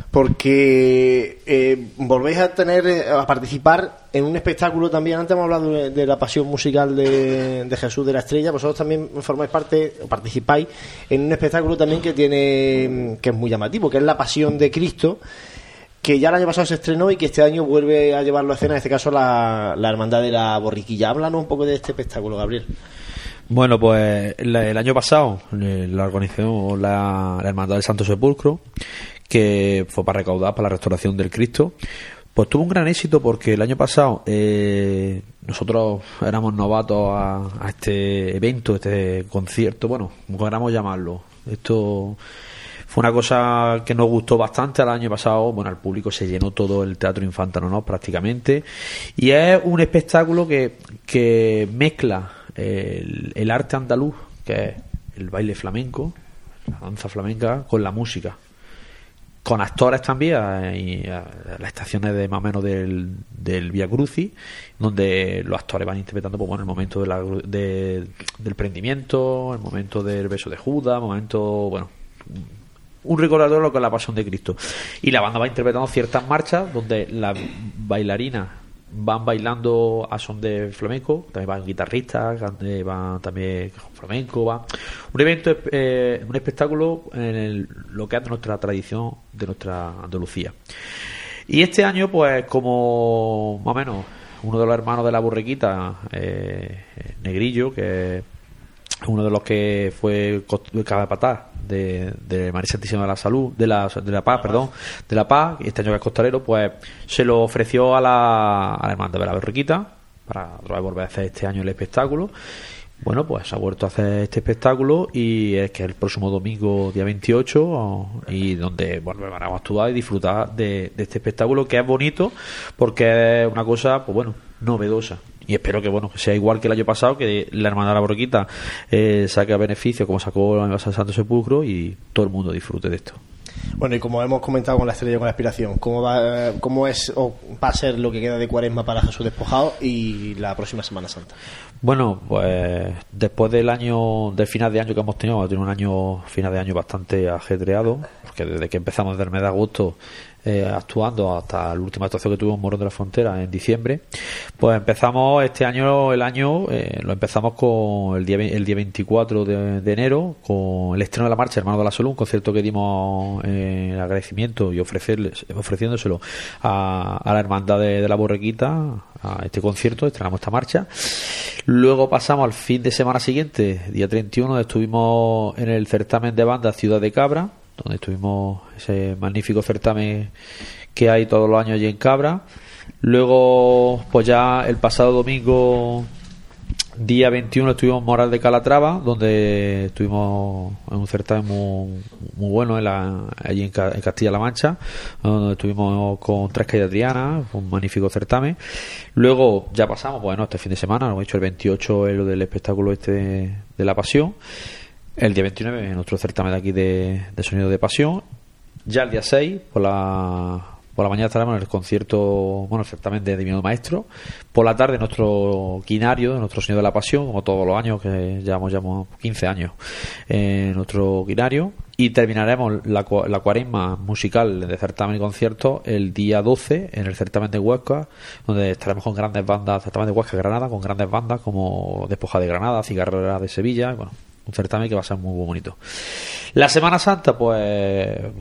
porque eh, volvéis a tener eh, a participar en un espectáculo también. Antes hemos hablado de, de la pasión musical de, de Jesús de la Estrella. Vosotros también formáis parte, o participáis en un espectáculo también que tiene que es muy llamativo, que es la Pasión de Cristo. Que ya el año pasado se estrenó y que este año vuelve a llevarlo a escena, en este caso la, la Hermandad de la Borriquilla. Háblanos un poco de este espectáculo, Gabriel. Bueno, pues el año pasado eh, la organizó la, la Hermandad del Santo Sepulcro, que fue para recaudar para la restauración del Cristo. Pues tuvo un gran éxito porque el año pasado eh, nosotros éramos novatos a, a este evento, este concierto, bueno, como queramos llamarlo. Esto fue una cosa que nos gustó bastante el año pasado. Bueno, al público se llenó todo el Teatro Infantano, ¿no? Prácticamente. Y es un espectáculo que, que mezcla el, el arte andaluz, que es el baile flamenco, la danza flamenca, con la música. Con actores también, eh, a las estaciones de más o menos del, del Via Crucis, donde los actores van interpretando pues, bueno, el momento de la, de- del prendimiento, el momento del beso de Judas, el momento, bueno, un recordatorio es la pasión de Cristo. Y la banda va interpretando ciertas marchas donde las bailarinas van bailando a son de flamenco, también van guitarristas, eh, van también flamenco, va un evento, eh, un espectáculo en el- lo que es de nuestra tradición, de nuestra Andalucía. Y este año, pues, como más o menos uno de los hermanos de la borrequita, eh, Negrillo, que uno de los que fue capataz de, de María Santísima de la Salud, de la, de la Paz, perdón, de la Paz, y este año que es costalero, pues se lo ofreció a la, a la hermandad de la Borriquita para otra vez volver a hacer este año el espectáculo. Bueno, pues ha vuelto a hacer este espectáculo y es que el próximo domingo, día 28, o- y donde volveremos a actuar y disfrutar de, de este espectáculo que es bonito porque es una cosa, pues bueno, novedosa. Y espero que bueno que sea igual que el año pasado, que la hermandad de la Borriquita eh, saque a beneficio como sacó el pasado el Santo Sepulcro y todo el mundo disfrute de esto. Bueno, y como hemos comentado con la estrella con la aspiración, ¿cómo va, cómo es o va a ser lo que queda de cuaresma para Jesús despojado y la próxima Semana Santa? Bueno, pues después del año, del final de año que hemos tenido, hemos tenido un año, final de año bastante ajetreado, porque desde que empezamos del mes de agosto eh, actuando hasta la última actuación que tuvimos en Morón de la Frontera en diciembre, pues empezamos este año, el año, eh, lo empezamos con el día, el día 24 de, enero, con el estreno de la marcha Hermano de la Salud, un concierto que dimos eh, en agradecimiento y ofrecerles, ofreciéndoselo a, a la hermandad de, de la Borrequita, a este concierto, estrenamos esta marcha. Luego pasamos al fin de semana siguiente, día 31, estuvimos en el certamen de banda Ciudad de Cabra, donde estuvimos ese magnífico certamen que hay todos los años allí en Cabra. Luego, pues ya el pasado domingo Día 21 estuvimos en Moral de Calatrava, donde estuvimos en un certamen muy, muy bueno en la- allí en, Ca- en Castilla-La Mancha, donde estuvimos con tres calles Adriana, un magnífico certamen. Luego ya pasamos, bueno, este fin de semana, lo hemos hecho el 28 es lo del espectáculo este de la pasión. El día 29 nuestro certamen de aquí de, sonido de pasión. Ya el día 6, por la, por la mañana estaremos en el concierto, bueno, el certamen de Divino Maestro. Por la tarde nuestro quinario, nuestro Señor de la Pasión, como todos los años, que llevamos, llevamos 15 años en nuestro quinario. Y terminaremos la, la cuaresma musical de certamen y concierto el día 12 en el certamen de Huesca, donde estaremos con grandes bandas, certamen de Huesca Granada, con grandes bandas como Despoja de Granada, Cigarrera de Sevilla, bueno, un certamen que va a ser muy, bonito. La Semana Santa, pues eh,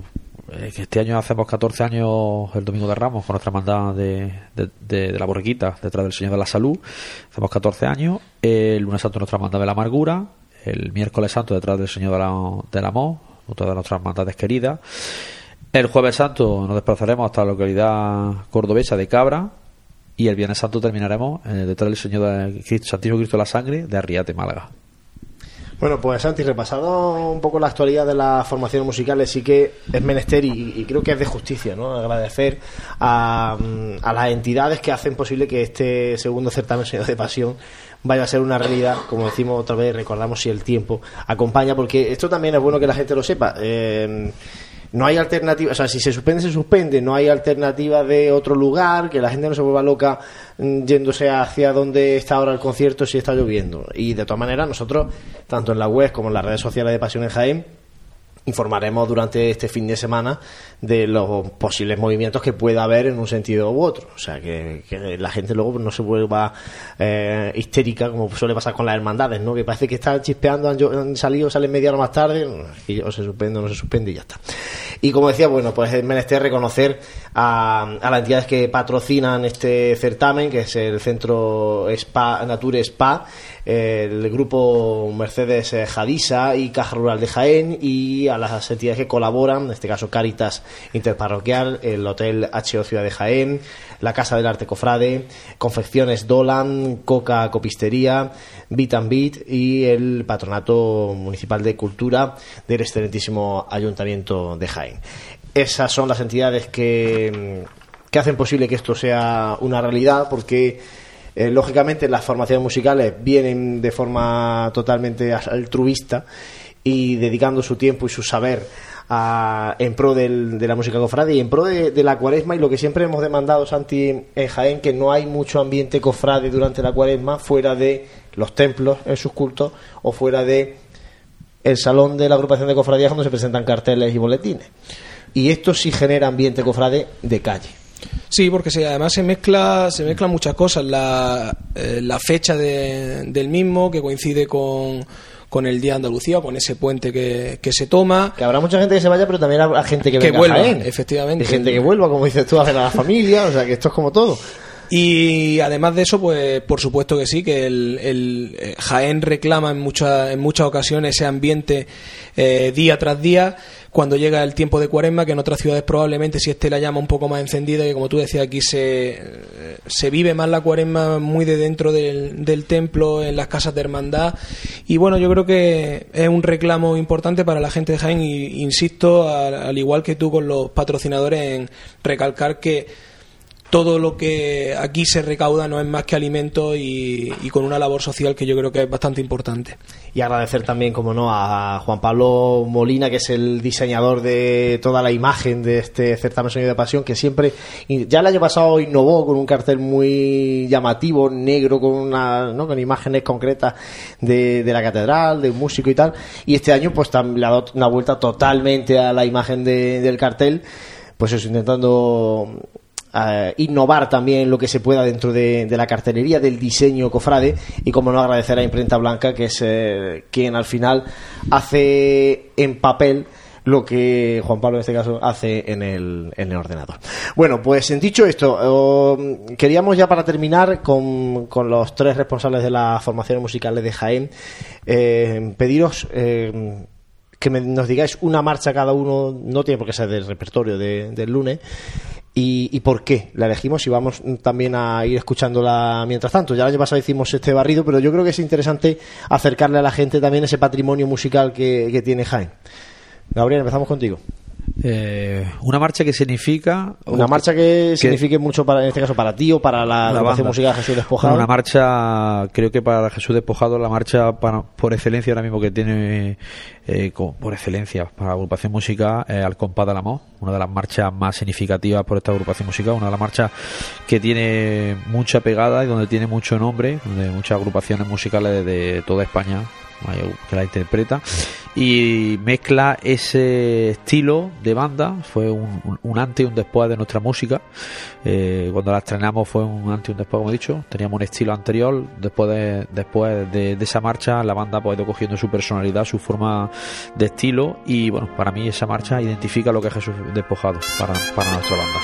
este año hacemos 14 años el Domingo de Ramos con nuestra hermandad de, de, la Borriquita detrás del Señor de la Salud. Hacemos 14 años. El lunes santo nuestra hermandad de la Amargura. El miércoles santo detrás del Señor de la- del Amor, de nuestras hermandades queridas. El jueves santo nos desplazaremos hasta la localidad cordobesa de Cabra. Y el viernes santo terminaremos eh, detrás del Señor de Cristo, Santísimo Cristo de la Sangre de Arriate, Málaga. Bueno, pues Santi, repasado un poco la actualidad de las formaciones musicales, sí que es menester y, creo que es de justicia, ¿no? Agradecer a, mm, a las entidades que hacen posible que este segundo certamen Señor de Pasión vaya a ser una realidad, como decimos otra vez, recordamos si el tiempo acompaña, porque esto también es bueno que la gente lo sepa. Eh, no hay alternativa, o sea, si se suspende, se suspende, no hay alternativa de otro lugar, que la gente no se vuelva loca mm, yéndose hacia donde está ahora el concierto si está lloviendo. Y de todas maneras, nosotros, tanto en la web como en las redes sociales de Pasión en Jaén, informaremos durante este fin de semana de los posibles movimientos que pueda haber en un sentido u otro. O sea, que, la gente luego no se vuelva eh, histérica, como suele pasar con las hermandades, ¿no? Que parece que están chispeando, han, han salido, salen media hora más tarde, y o se suspende o no se suspende y ya está. Y como decía, bueno, pues es menester reconocer a, a las entidades que patrocinan este certamen, que es el Centro Spa, Nature Spa, el grupo Mercedes eh, Jadisa y Caja Rural de Jaén y a las entidades que colaboran, en este caso Caritas Interparroquial, el Hotel HO Ciudad de Jaén, la Casa del Arte Cofrade, Confecciones Dolan, Coca Copistería, Bit and Beat y el Patronato Municipal de Cultura del excelentísimo Ayuntamiento de Jaén. Esas son las entidades que, que hacen posible que esto sea una realidad porque eh, lógicamente las formaciones musicales vienen de forma totalmente altruista y dedicando su tiempo y su saber a- en pro de la música cofrade y en pro de, de la cuaresma. Y lo que siempre hemos demandado Santi en Jaén que no hay mucho ambiente cofrade durante la cuaresma fuera de los templos en sus cultos o fuera de el salón de la agrupación de cofradías donde se presentan carteles y boletines. Y esto sí genera ambiente cofrade de calle Sí, porque se, además se mezcla, se mezclan muchas cosas. La, eh, la fecha de- del mismo, que coincide con, con el Día de Andalucía, con ese puente que, que se toma. Que habrá mucha gente que se vaya, pero también habrá gente que, Que venga a vuelva, Jaén. efectivamente. Y gente que vuelva, como dices tú, a ver a la familia. O sea, que esto es como todo. Y además de eso, pues por supuesto que sí, que el, el, eh, Jaén reclama en, muchas en muchas ocasiones ese ambiente eh, día tras día, cuando llega el tiempo de cuaresma, que en otras ciudades probablemente si esté la llama un poco más encendida, que como tú decías aquí se, eh, se vive más la cuaresma muy de dentro del, del templo, en las casas de hermandad. Y bueno, yo creo que es un reclamo importante para la gente de Jaén y insisto, al, al igual que tú con los patrocinadores, en recalcar que todo lo que aquí se recauda no es más que alimento y, con una labor social que yo creo que es bastante importante. Y agradecer también, como no, a Juan Pablo Molina, que es el diseñador de toda la imagen de este certamen Sonido de Pasión, que siempre, ya el año pasado innovó con un cartel muy llamativo, negro, con una, con imágenes concretas de, de la catedral, de un músico y tal. Y este año, pues tam- le ha dado una vuelta totalmente a la imagen de- del cartel, pues eso, intentando eh, innovar también lo que se pueda dentro de, la cartelería, del diseño cofrade y como no agradecer a Imprenta Blanca que es eh, quien al final hace en papel lo que Juan Pablo en este caso hace en el, en el ordenador. Bueno, pues dicho esto, oh, queríamos ya para terminar con, con los tres responsables de las formaciones musicales de Jaén, eh, pediros eh, que me- nos digáis una marcha cada uno, no tiene por qué ser del repertorio de- del lunes, y, y por qué la elegimos y vamos también a ir escuchándola mientras tanto. Ya el año pasado hicimos este barrido, pero yo creo que es interesante acercarle a la gente también ese patrimonio musical que, que tiene Jaén. Gabriel, empezamos contigo. Eh, una marcha que significa Una marcha que, signifique mucho para, en este caso para ti o para la La agrupación banda. musical Jesús Despojado. Una marcha, creo que para Jesús Despojado, la marcha para- por excelencia ahora mismo que tiene eh, co- por excelencia para la agrupación musical es Al Compás del Amor, una de las marchas más significativas por esta agrupación musical, una de las marchas que tiene mucha pegada y donde tiene mucho nombre, donde muchas agrupaciones musicales de, de toda España que la interpreta. Y mezcla ese estilo de banda. Fue un, un- antes y un después de nuestra música. Eh, cuando la estrenamos fue un antes y un después como he dicho. Teníamos un estilo anterior. Después de, después de, de esa marcha la banda pues, ha ido cogiendo su personalidad su forma de estilo. Y bueno para mí esa marcha identifica lo que es Jesús despojado para, para nuestra banda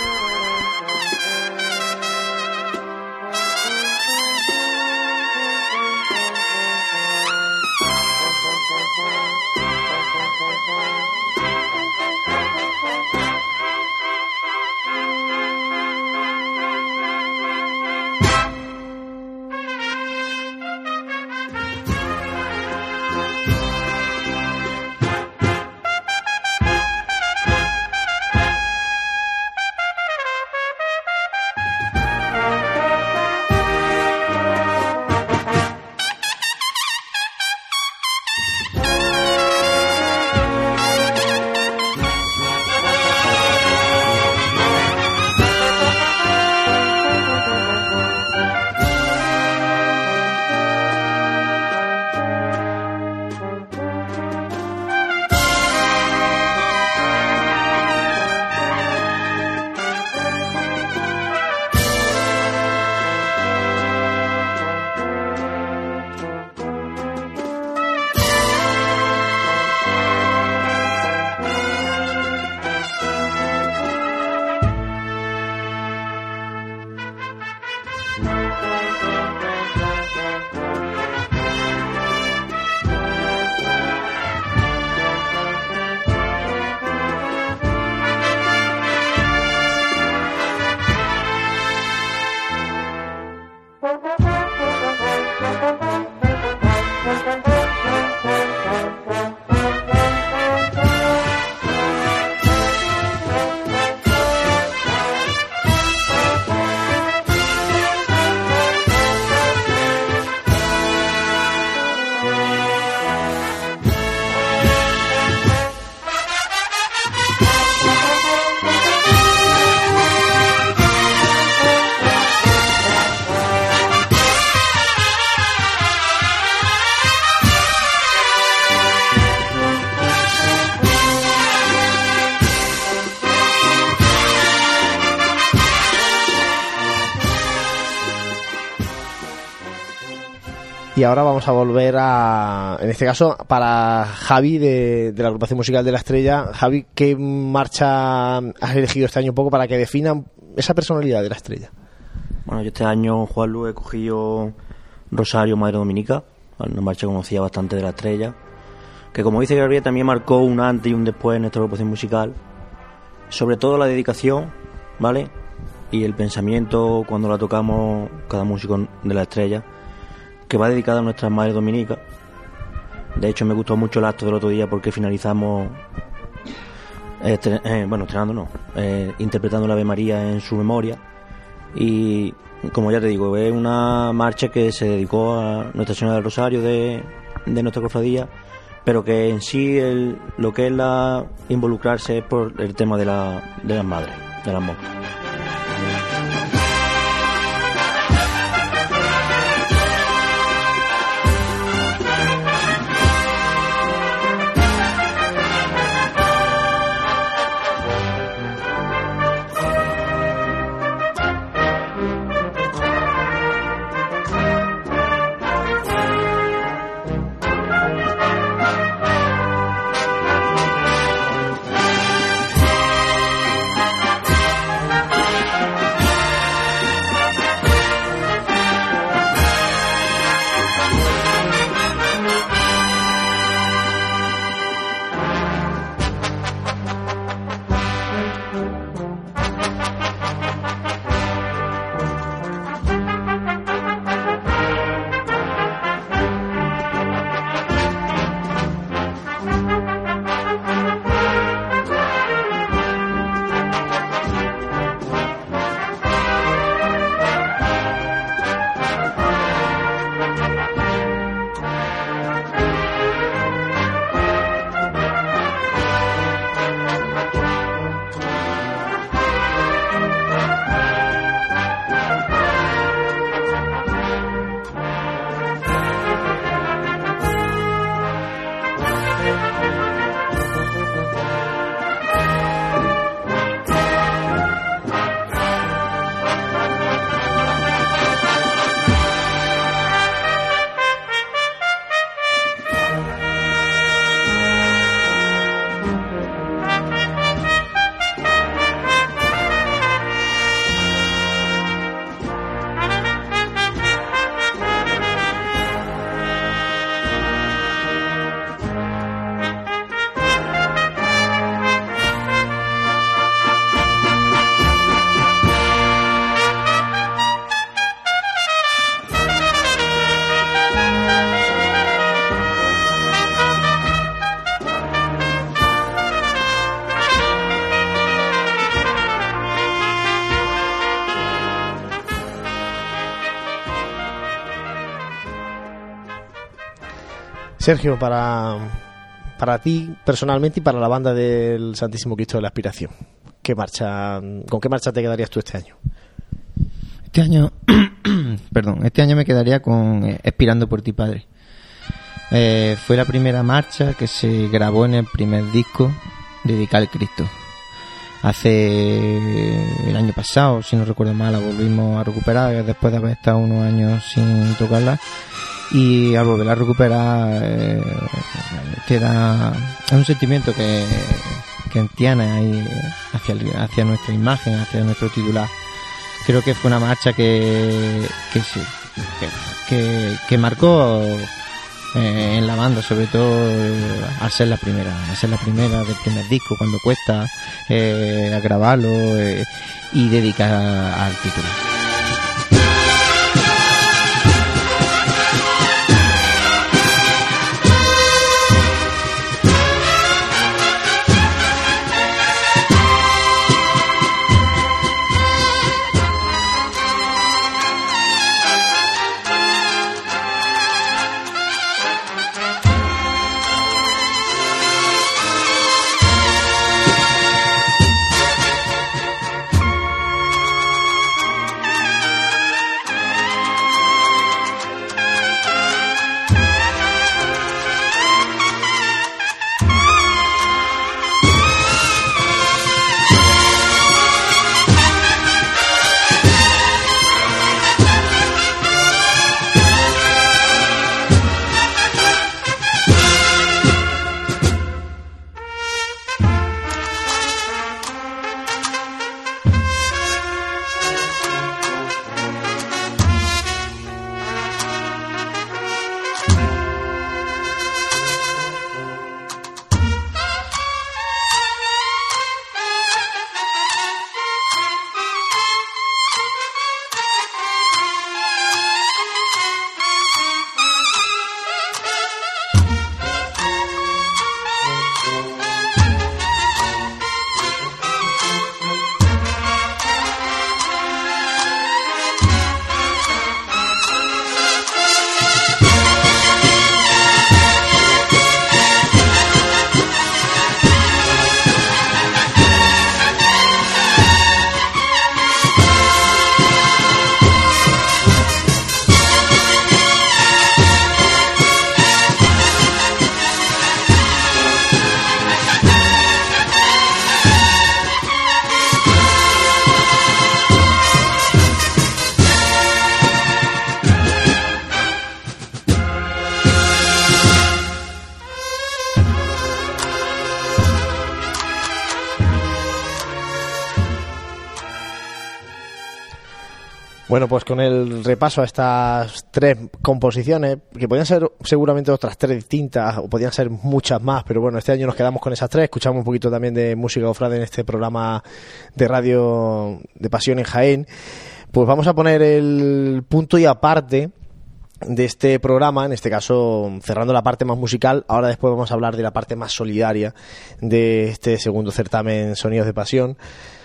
Y ahora vamos a volver a, en este caso, para Javi de, de la agrupación musical de la Estrella. Javi, ¿qué marcha has elegido este año un poco para que definan esa personalidad de la Estrella? Bueno, yo este año, Juan Luis, he cogido Rosario Madre Dominica, una marcha que conocía bastante de la estrella, que como dice Gabriel también marcó un antes y un después en nuestra agrupación musical, sobre todo la dedicación, ¿vale? Y el pensamiento cuando la tocamos cada músico de la estrella, que va dedicada a nuestra Madre Dominica. De hecho, me gustó mucho el acto del otro día porque finalizamos, eh, estre- eh, bueno, estrenando no, eh, interpretando la Ave María en su memoria. Y como ya te digo, es una marcha que se dedicó a Nuestra Señora del Rosario de, de nuestra cofradía, pero que en sí el- lo que es la involucrarse es por el tema de, la, de las madres, del amor. Sergio, para, para ti personalmente y para la banda del Santísimo Cristo de la Aspiración, ¿qué marcha, ¿con qué marcha te quedarías tú este año? Este año, perdón, este año me quedaría con eh, Expirando por ti, Padre. Eh, fue la primera marcha que se grabó en el primer disco dedicado al Cristo. Hace el año pasado, si no recuerdo mal, la volvimos a recuperar después de haber estado unos años sin tocarla. Y al volver a recuperar, eh, queda. Es un sentimiento que, que entiende ahí hacia, hacia nuestra imagen, hacia nuestro titular. Creo que fue una marcha que, que, se- que, marcó eh, en la banda, sobre todo eh, al ser la primera, al ser la primera del primer disco, cuando cuesta eh, grabarlo eh, y dedicar al título. Pues con el repaso a estas tres composiciones, que podían ser seguramente otras tres distintas, o podían ser muchas más, pero bueno, este año nos quedamos con esas tres, escuchamos un poquito también de música ofrada en este programa de radio de Pasión en Jaén, pues vamos a poner el punto y aparte de este programa, en este caso cerrando la parte más musical, ahora después vamos a hablar de la parte más solidaria de este segundo certamen Sonidos de Pasión.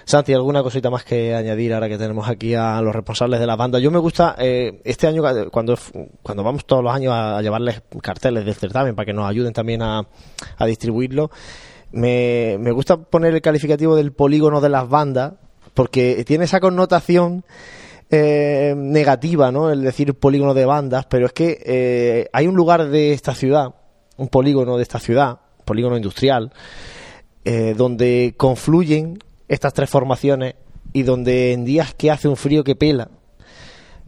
Santi, ¿alguna cosita más que añadir ahora que tenemos aquí a los responsables de la banda? Yo me gusta, eh, este año, cuando, cuando vamos todos los años a, llevarles carteles del certamen para que nos ayuden también a, a distribuirlo, me, me gusta poner el calificativo del polígono de las bandas, porque tiene esa connotación eh, negativa, ¿no? El decir polígono de bandas, pero es que eh, hay un lugar de esta ciudad, un polígono de esta ciudad, polígono industrial, eh, donde confluyen estas tres formaciones y donde en días que hace un frío que pela,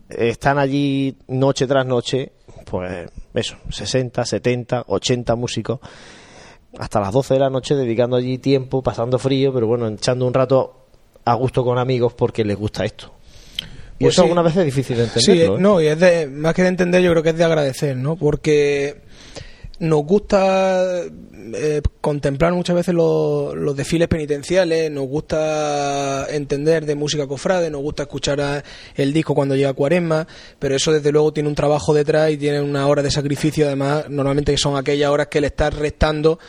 están allí noche tras noche, pues eso, 60, 70, 80 músicos, hasta las 12 de la noche dedicando allí tiempo, pasando frío, pero bueno, echando un rato a gusto con amigos porque les gusta esto. Y Pues eso sí. algunas veces es difícil de Sí, entenderlo. eh, ¿eh? no, y es de, más que de entender, yo creo que es de agradecer, ¿no? Porque nos gusta eh, contemplar muchas veces los, desfiles penitenciales, nos gusta entender de música cofrade, nos gusta escuchar el disco cuando llega Cuaresma, pero eso desde luego tiene un trabajo detrás y tiene una hora de sacrificio, además, normalmente son aquellas horas que le estás restando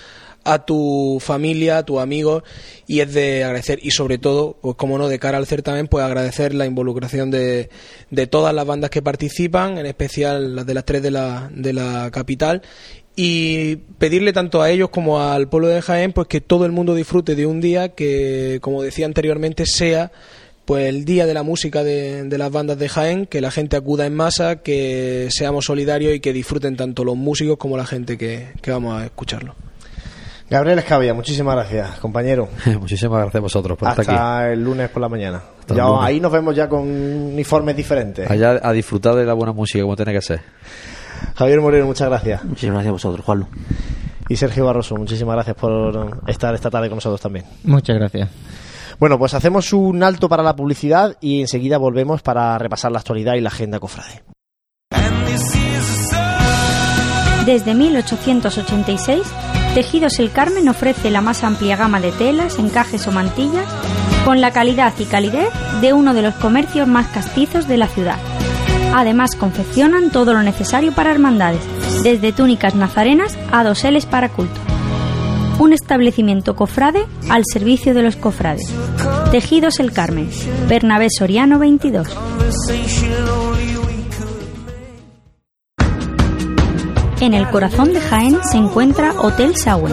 a tu familia, a tus amigos y es de agradecer. Y sobre todo, pues como no, de cara al certamen, pues agradecer la involucración de, de todas las bandas que participan, en especial las de las tres de la, de la capital y pedirle tanto a ellos como al pueblo de Jaén pues que todo el mundo disfrute de un día que como decía anteriormente sea pues el día de la música de, de, las bandas de Jaén, que la gente acuda en masa, que seamos solidarios y que disfruten tanto los músicos como la gente que, que vamos a escucharlo. Gabriel Escabia, muchísimas gracias, compañero. muchísimas gracias a vosotros por Hasta estar aquí. el lunes por la mañana. Ya, ahí nos vemos ya con uniformes diferentes. Allá a disfrutar de la buena música como tiene que ser. Javier Moreno, muchas gracias. Muchísimas gracias a vosotros, Juanlo. Y Sergio Barroso, muchísimas gracias por estar esta tarde con nosotros también. Muchas gracias. Bueno, pues hacemos un alto para la publicidad y enseguida volvemos para repasar la actualidad y la agenda cofrade. Desde 1886, Tejidos El Carmen ofrece la más amplia gama de telas, encajes o mantillas con la calidad y calidez de uno de los comercios más castizos de la ciudad. Además, confeccionan todo lo necesario para hermandades, desde túnicas nazarenas a doseles para culto. Un establecimiento cofrade al servicio de los cofrades. Tejidos El Carmen, Bernabé Soriano 22. En el corazón de Jaén se encuentra Hotel Sauen,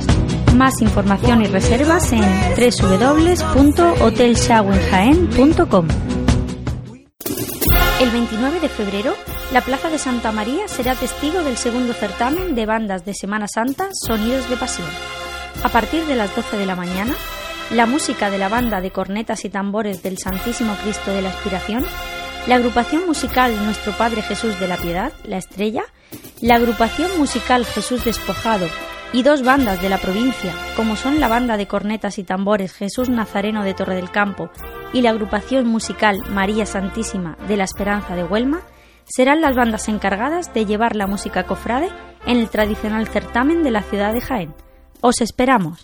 Más información y reservas en www.hotelshawenjaen.com. El 29 de febrero, la Plaza de Santa María será testigo del segundo certamen de bandas de Semana Santa Sonidos de Pasión. A partir de las 12 de la mañana, la música de la banda de cornetas y tambores del Santísimo Cristo de la Aspiración, la agrupación musical Nuestro Padre Jesús de la Piedad, La Estrella, la agrupación musical Jesús Despojado y dos bandas de la provincia, como son la banda de cornetas y tambores Jesús Nazareno de Torre del Campo y la agrupación musical María Santísima de la Esperanza de Huelma, serán las bandas encargadas de llevar la música cofrade en el tradicional certamen de la ciudad de Jaén. ¡Os esperamos!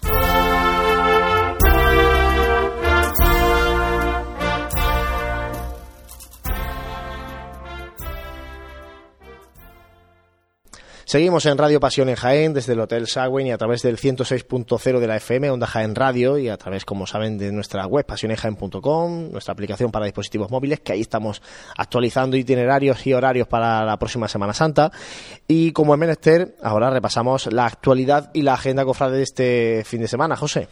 Seguimos en Radio Pasión en Jaén desde el Hotel Sagüen y a través del 106.0 de la FM, Onda Jaén Radio y a través, como saben, de nuestra web pasionenjaén.com, nuestra aplicación para dispositivos móviles, que ahí estamos actualizando itinerarios y horarios para la próxima Semana Santa. Y como es menester, ahora repasamos la actualidad y la agenda cofrade de este fin de semana. José.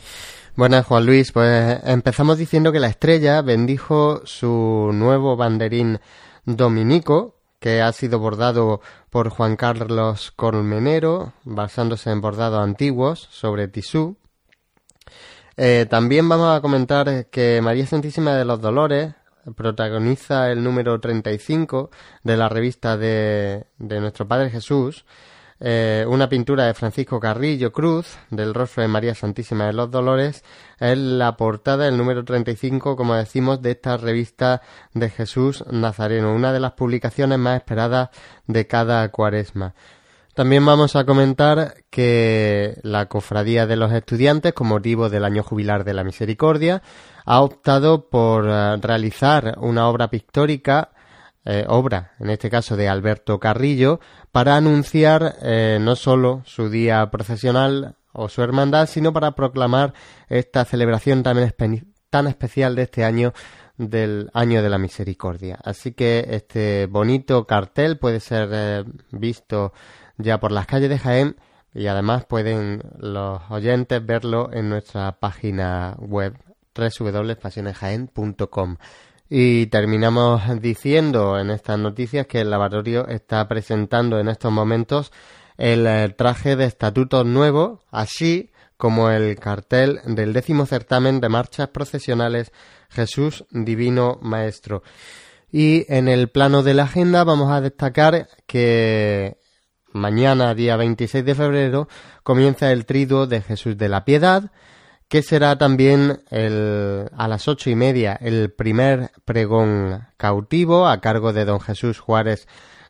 Buenas, Juan Luis. Pues empezamos diciendo que la estrella bendijo su nuevo banderín dominico, que ha sido bordado por Juan Carlos Colmenero, basándose en bordados antiguos sobre tisú. Eh, también vamos a comentar que María Santísima de los Dolores protagoniza el número 35 de la revista de, de Nuestro Padre Jesús, eh, una pintura de Francisco Carrillo Cruz del rostro de María Santísima de los Dolores es la portada del número 35, como decimos, de esta revista de Jesús Nazareno, una de las publicaciones más esperadas de cada cuaresma. También vamos a comentar que la Cofradía de los Estudiantes, con motivo del año jubilar de la Misericordia, ha optado por uh, realizar una obra pictórica eh, obra, en este caso de Alberto Carrillo, para anunciar eh, no solo su día procesional o su hermandad, sino para proclamar esta celebración tan, tan especial de este año del año de la misericordia. Así que este bonito cartel puede ser eh, visto ya por las calles de Jaén y además pueden los oyentes verlo en nuestra página web www.pasionesjaen.com. Y terminamos diciendo en estas noticias que el lavatorio está presentando en estos momentos el traje de estatutos nuevo, así como el cartel del décimo certamen de marchas procesionales Jesús Divino Maestro. Y en el plano de la agenda vamos a destacar que mañana, día 26 de febrero, comienza el triduo de Jesús de la Piedad, que será también el, a las ocho y media el primer pregón cautivo a cargo de don Jesús Juárez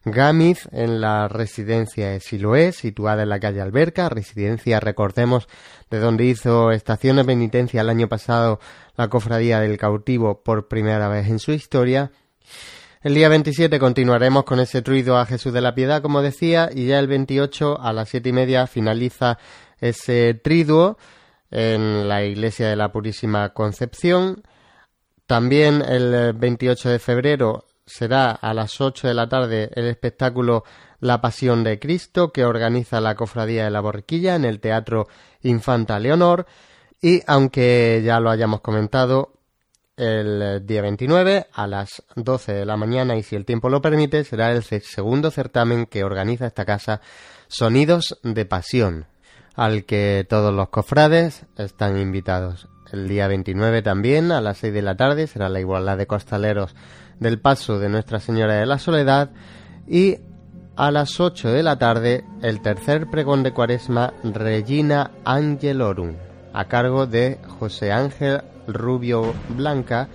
Gámiz en la residencia de Siloé, situada en la calle Alberca, residencia, recordemos, de donde hizo estación de penitencia el año pasado la cofradía del cautivo por primera vez en su historia. El día 27 continuaremos con ese truido a Jesús de la Piedad, como decía, y ya el 28 a las siete y media finaliza ese triduo en la iglesia de la Purísima Concepción. También el 28 de febrero será a las 8 de la tarde el espectáculo La Pasión de Cristo que organiza la Cofradía de la Borriquilla en el Teatro Infanta Leonor. Y aunque ya lo hayamos comentado, el día 29 a las 12 de la mañana y si el tiempo lo permite será el segundo certamen que organiza esta casa Sonidos de Pasión al que todos los cofrades están invitados. El día 29 también a las 6 de la tarde será la igualdad de costaleros del paso de Nuestra Señora de la Soledad y a las 8 de la tarde el tercer pregón de Cuaresma Regina Angelorum a cargo de José Ángel Rubio Blanca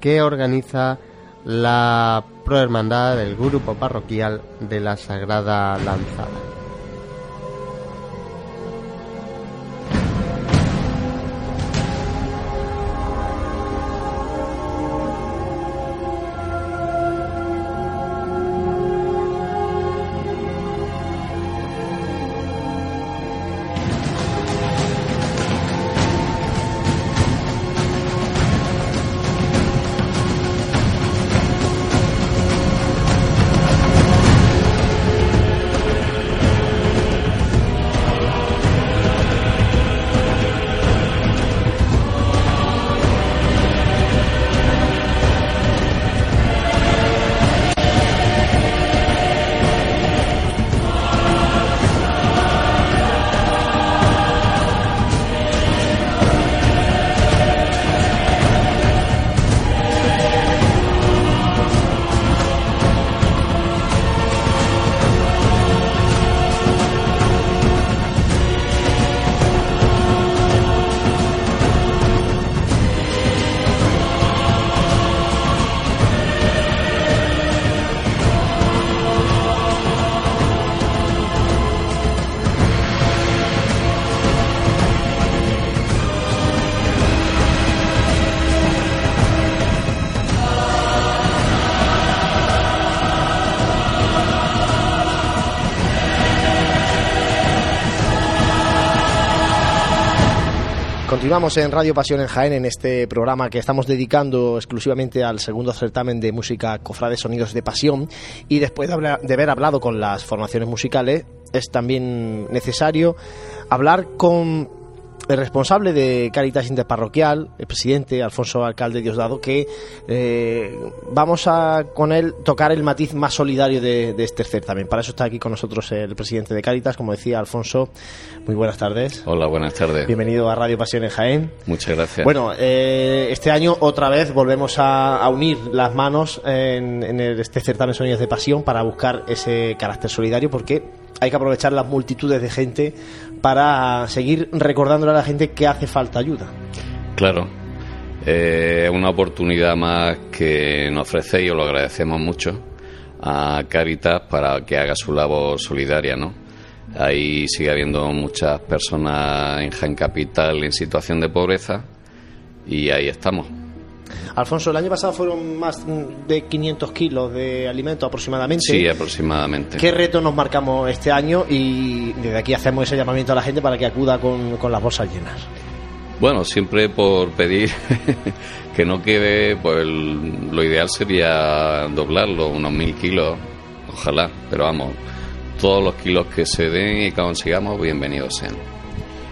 que organiza la prohermandad del grupo parroquial de la Sagrada Lanzada. Continuamos en Radio Pasión en Jaén en este programa que estamos dedicando exclusivamente al segundo certamen de música Cofrades Sonidos de Pasión. Y después de, de haber hablado con las formaciones musicales es también necesario hablar con el responsable de Caritas Interparroquial, el presidente Alfonso Alcalde Diosdado, que eh, vamos a con él tocar el matiz más solidario de, este certamen. Para eso está aquí con nosotros el presidente de Caritas, como decía Alfonso. Muy buenas tardes. Hola, buenas tardes. Bienvenido a Radio Pasión en Jaén. Muchas gracias. Bueno, eh, este año otra vez volvemos a, unir las manos en, en este certamen Sonidos de Pasión para buscar ese carácter solidario, porque hay que aprovechar las multitudes de gente para seguir recordándole a la gente que hace falta ayuda. Claro, eh, es una oportunidad más que nos ofrece y os lo agradecemos mucho a Caritas para que haga su labor solidaria, ¿no? Ahí sigue habiendo muchas personas en Jaén Capital en situación de pobreza y ahí estamos. Alfonso, el año pasado fueron más de 500 kilos de alimento aproximadamente. Sí, aproximadamente. ¿Qué reto nos marcamos este año? Y desde aquí hacemos ese llamamiento a la gente para que acuda con, las bolsas llenas. Bueno, siempre por pedir que no quede, pues lo ideal sería doblarlo, unos mil kilos, ojalá, pero vamos, todos los kilos que se den y que consigamos, bienvenidos sean.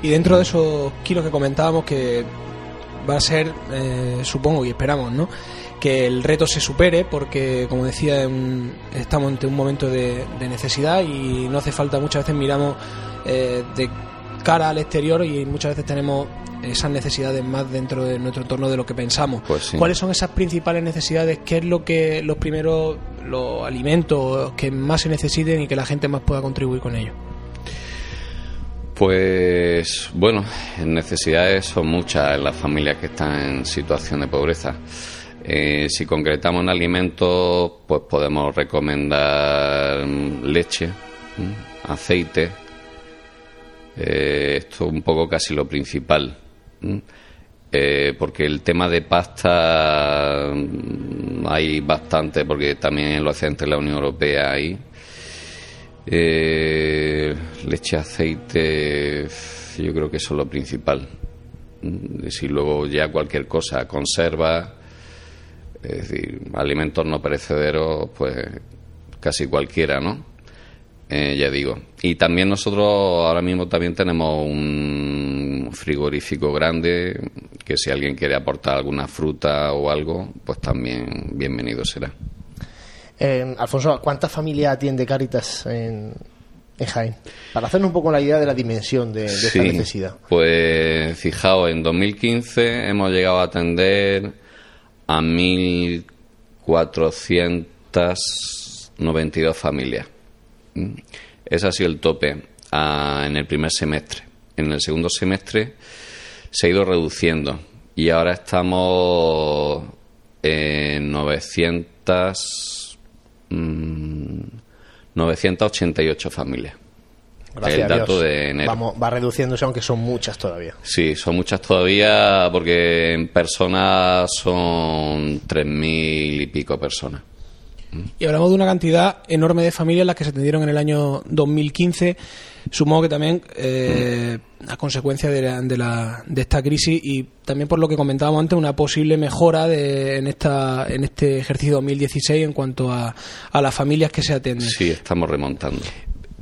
Y dentro de esos kilos que comentábamos, que va a ser, eh, supongo y esperamos, ¿no? que el reto se supere porque, como decía, estamos ante un momento de, necesidad y no hace falta, muchas veces miramos eh, de cara al exterior y muchas veces tenemos esas necesidades más dentro de nuestro entorno de lo que pensamos. Pues ¿Cuáles son esas principales necesidades? ¿Qué es lo que los primeros, los alimentos que más se necesiten y que la gente más pueda contribuir con ellos? Pues bueno, necesidades son muchas en las familias que están en situación de pobreza. Eh, si concretamos en alimentos, pues podemos recomendar leche, aceite. Eh, esto es un poco casi lo principal. Eh, porque el tema de pasta mm, hay bastante, porque también lo hace entre la Unión Europea ahí. Eh, leche, aceite, yo creo que eso es lo principal. Mm, Si luego ya cualquier cosa, conserva, es decir, alimentos no perecederos, pues casi cualquiera, ¿no? Eh, ya digo. Y también nosotros ahora mismo también tenemos un frigorífico grande que si alguien quiere aportar alguna fruta o algo, pues también bienvenido será. Eh, Alfonso, ¿cuántas familias atiende Caritas en, en Jaén? Para hacernos un poco la idea de la dimensión de, de esta necesidad. Pues fijaos, en 2015 hemos llegado a atender a 1.492 familias. ¿Mm? Ese ha sido el tope ah, en el primer semestre. En el segundo semestre se ha ido reduciendo y ahora estamos en 900, mm, 988 familias. Gracias el a dato Dios. de enero. Vamos, va reduciéndose, aunque son muchas todavía. Sí, son muchas todavía porque en personas son 3.000 y pico personas. Y hablamos de una cantidad enorme de familias las que se atendieron en el año 2015. Supongo que también eh, a consecuencia de, la- de, la- de esta crisis y también por lo que comentábamos antes, una posible mejora de, en, esta, en este ejercicio 2016 en cuanto a, a las familias que se atienden. Sí, estamos remontando.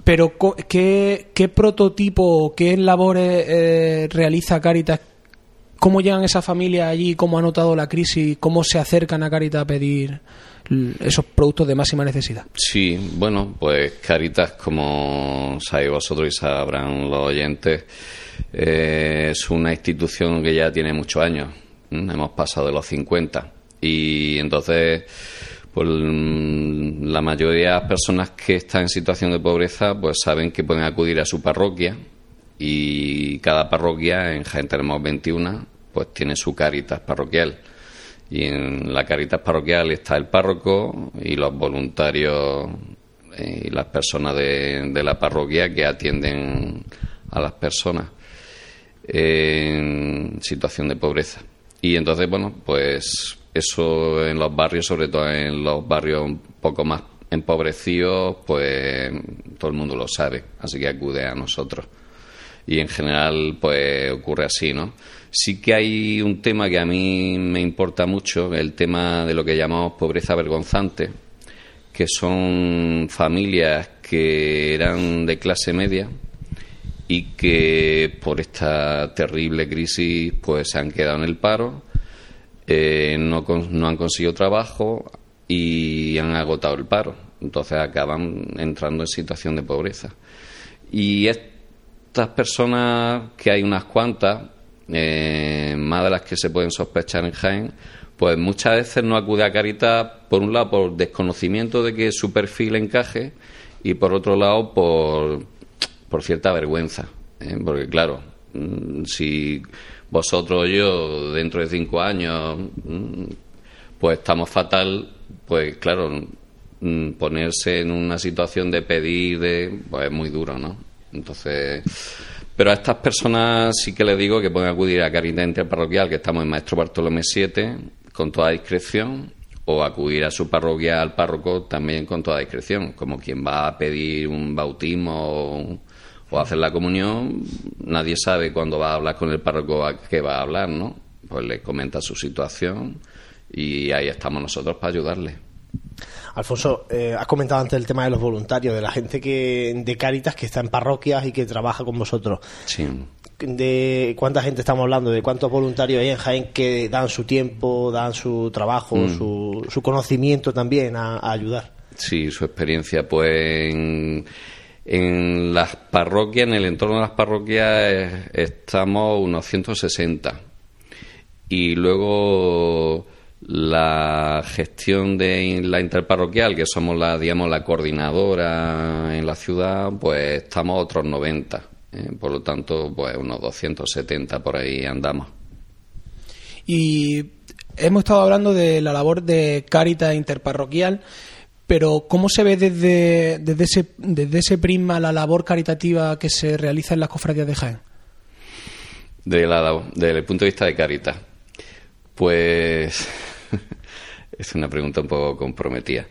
Pero, ¿qué, qué prototipo, qué labores eh, realiza Caritas? ¿Cómo llegan esas familias allí? ¿Cómo ha notado la crisis? ¿Cómo se acercan a Caritas a pedir esos productos de máxima necesidad? Sí, bueno, pues Caritas, como sabéis vosotros y sabrán los oyentes, eh, es una institución que ya tiene muchos años. Hemos pasado de los 50. Y entonces, pues mm, la mayoría de las personas que están en situación de pobreza, pues saben que pueden acudir a su parroquia. Y cada parroquia, en Jaén tenemos 21, pues tiene su Caritas parroquial. Y en la Caritas parroquial está el párroco y los voluntarios eh, y las personas de, de la parroquia que atienden a las personas en situación de pobreza. Y entonces, bueno, pues eso en los barrios, sobre todo en los barrios un poco más empobrecidos, pues todo el mundo lo sabe, así que acude a nosotros y en general pues ocurre así, ¿no? Sí que hay un tema que a mí me importa mucho, el tema de lo que llamamos pobreza vergonzante, que son familias que eran de clase media y que por esta terrible crisis pues se han quedado en el paro, eh, no, no han conseguido trabajo y han agotado el paro. Entonces acaban entrando en situación de pobreza. Y estas personas, que hay unas cuantas, eh, más de las que se pueden sospechar en Jaén, pues muchas veces no acude a Caritas, por un lado, por desconocimiento de que su perfil encaje y por otro lado, por, por cierta vergüenza. ¿eh? Porque, claro, mm, si vosotros o yo, dentro de cinco años, mm, pues estamos fatal, pues claro, mm, ponerse en una situación de pedir, de, pues es muy duro, ¿no? Entonces, pero a estas personas sí que les digo que pueden acudir a Caridad Interparroquial, que estamos en Maestro Bartolomé 7, con toda discreción, o acudir a su parroquia, al párroco, también con toda discreción, como quien va a pedir un bautismo o, hacer la comunión, nadie sabe cuándo va a hablar con el párroco a qué va a hablar, ¿no? Pues le comenta su situación y ahí estamos nosotros para ayudarle. Alfonso, eh, has comentado antes el tema de los voluntarios, de la gente que de Caritas que está en parroquias y que trabaja con vosotros. Sí. ¿De cuánta gente estamos hablando? ¿De cuántos voluntarios hay en Jaén que dan su tiempo, dan su trabajo, Mm. su, su conocimiento también a, a ayudar? Sí, su experiencia, pues en, en las parroquias, en el entorno de las parroquias, eh, estamos unos 160. Y luego la gestión de la interparroquial, que somos la, digamos, la coordinadora en la ciudad, pues estamos otros 90. Eh, por lo tanto, pues unos 270 por ahí andamos. Y hemos estado hablando de la labor de Cáritas interparroquial, pero ¿cómo se ve desde, desde, ese, desde ese prisma la labor caritativa que se realiza en las cofradías de Jaén? De la, desde el punto de vista de Caritas, pues es una pregunta un poco comprometida.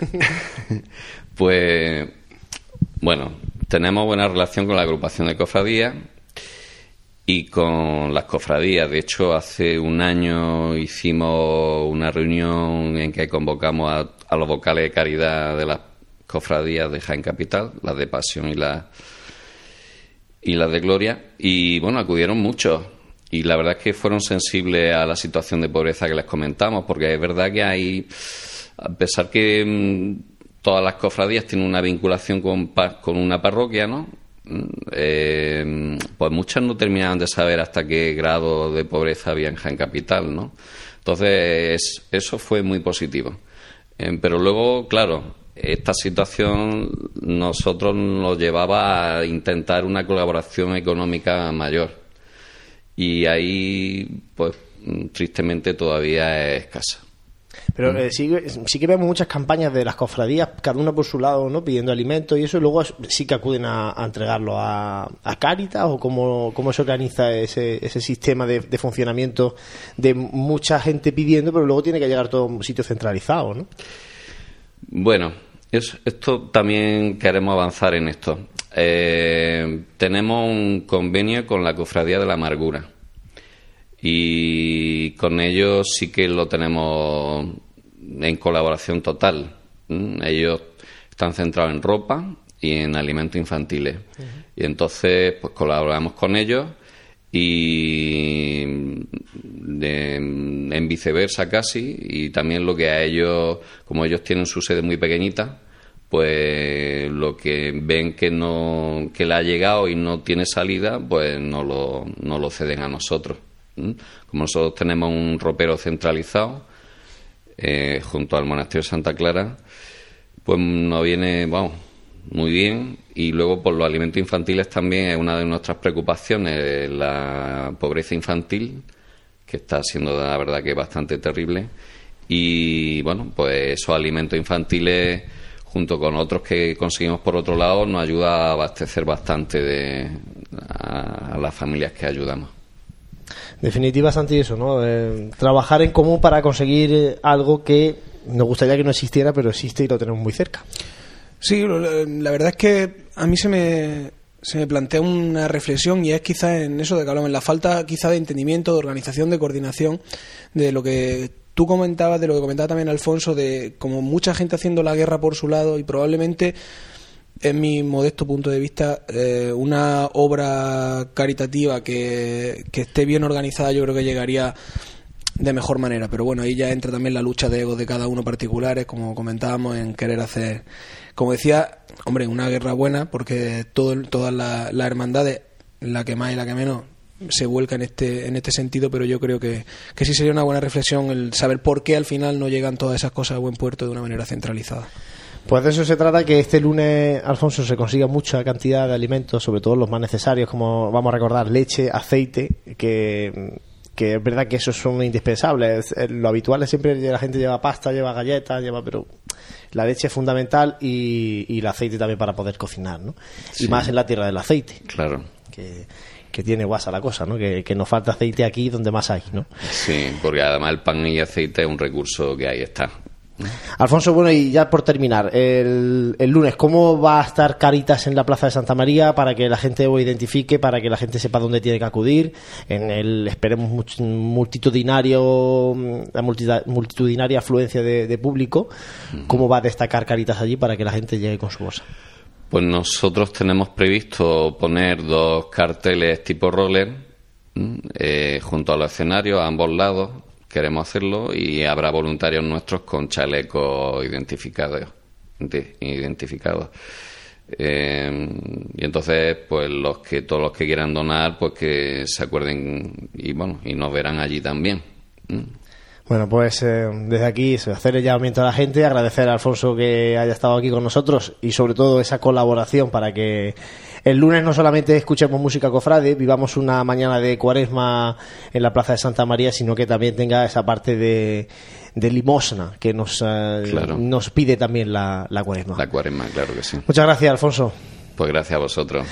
pues bueno, tenemos buena relación con la agrupación de cofradías y con las cofradías. De hecho, hace un año hicimos una reunión en que convocamos a, los vocales de caridad de las cofradías de Jaén Capital, las de Pasión y las y las de Gloria, y bueno, acudieron muchos. Y la verdad es que fueron sensibles a la situación de pobreza que les comentamos, porque es verdad que hay, a pesar que mm, todas las cofradías tienen una vinculación con, con una parroquia, ¿no? eh, pues muchas no terminaban de saber hasta qué grado de pobreza había en Jaén Capital, ¿no? Entonces, eso fue muy positivo. Eh, pero luego, claro, esta situación nosotros nos llevaba a intentar una colaboración económica mayor. Y ahí, pues, tristemente todavía es escasa. Pero eh, sí, sí, que vemos muchas campañas de las cofradías, cada una por su lado, ¿no? Pidiendo alimentos y eso, y luego sí que acuden a, entregarlo a, a Cáritas o cómo, cómo se organiza ese, ese sistema de, funcionamiento de mucha gente pidiendo, pero luego tiene que llegar todo a un sitio centralizado, ¿no? Bueno, esto también queremos avanzar en esto. Eh, tenemos un convenio con la Cofradía de la Amargura y con ellos sí que lo tenemos en colaboración total. Ellos están centrados en ropa y en alimentos infantiles. Y entonces, pues colaboramos con ellos y en viceversa casi. Y también lo que a ellos, como ellos tienen su sede muy pequeñita, pues lo que ven que no que le ha llegado y no tiene salida, pues no lo, no lo ceden a nosotros. Como nosotros tenemos un ropero centralizado eh, junto al monasterio de Santa Clara, pues nos viene, muy bien. Y luego por los alimentos infantiles también es una de nuestras preocupaciones, la pobreza infantil, que está siendo la verdad que bastante terrible. Y bueno, pues esos alimentos infantiles junto con otros que conseguimos por otro lado, nos ayuda a abastecer bastante de, a las familias que ayudamos definitiva, Santi, eso, ¿no? Eh, trabajar en común para conseguir eh, algo que nos gustaría que no existiera, pero existe y lo tenemos muy cerca. Sí, la verdad es que a mí se me, se me plantea una reflexión y es quizá en eso de que hablamos, en la falta quizá de entendimiento, de organización, de coordinación, de lo que tú comentabas, de lo que comentaba también Alfonso, de como mucha gente haciendo la guerra por su lado y probablemente en mi modesto punto de vista, eh, una obra caritativa que, esté bien organizada yo creo que llegaría de mejor manera. Pero bueno, ahí ya entra también la lucha de egos de cada uno particulares, como comentábamos, en querer hacer, como decía, hombre, una guerra buena, porque todo, todas las hermandades, la que más y la que menos, se vuelca en este, en este sentido, pero yo creo que, que sí sería una buena reflexión el saber por qué al final no llegan todas esas cosas a buen puerto de una manera centralizada. Pues de eso se trata, que este lunes, Alfonso, se consiga mucha cantidad de alimentos, sobre todo los más necesarios, como vamos a recordar, leche, aceite, que, es verdad que esos son indispensables. Lo habitual es siempre la gente lleva pasta, lleva galletas, lleva, pero la leche es fundamental y, el aceite también para poder cocinar, ¿no? Y más en la tierra del aceite. Claro. Que, que tiene guasa la cosa, ¿no? Que, que nos falta aceite aquí donde más hay, ¿no? Sí, porque además el pan y aceite es un recurso que ahí está. Alfonso, bueno, y ya por terminar, el, lunes, ¿cómo va a estar Caritas en la Plaza de Santa María para que la gente lo identifique, para que la gente sepa dónde tiene que acudir? En el, esperemos, multitudinario, la multitudinaria afluencia de, público, ¿cómo va a destacar Caritas allí para que la gente llegue con su bolsa? Pues nosotros tenemos previsto poner dos carteles tipo roller eh, junto al escenario a ambos lados queremos hacerlo y habrá voluntarios nuestros con chalecos identificados. identificados. Eh, y entonces, pues los que todos los que quieran donar, pues que se acuerden y bueno, y nos verán allí también. Bueno, pues eh, desde aquí hacer el llamamiento a la gente, agradecer a Alfonso que haya estado aquí con nosotros y sobre todo esa colaboración para que el lunes no solamente escuchemos música cofrade, vivamos una mañana de cuaresma en la Plaza de Santa María, sino que también tenga esa parte de, de limosna que nos, eh, Claro. nos pide también la, la cuaresma. La cuaresma, claro que sí. Muchas gracias, Alfonso. Pues gracias a vosotros.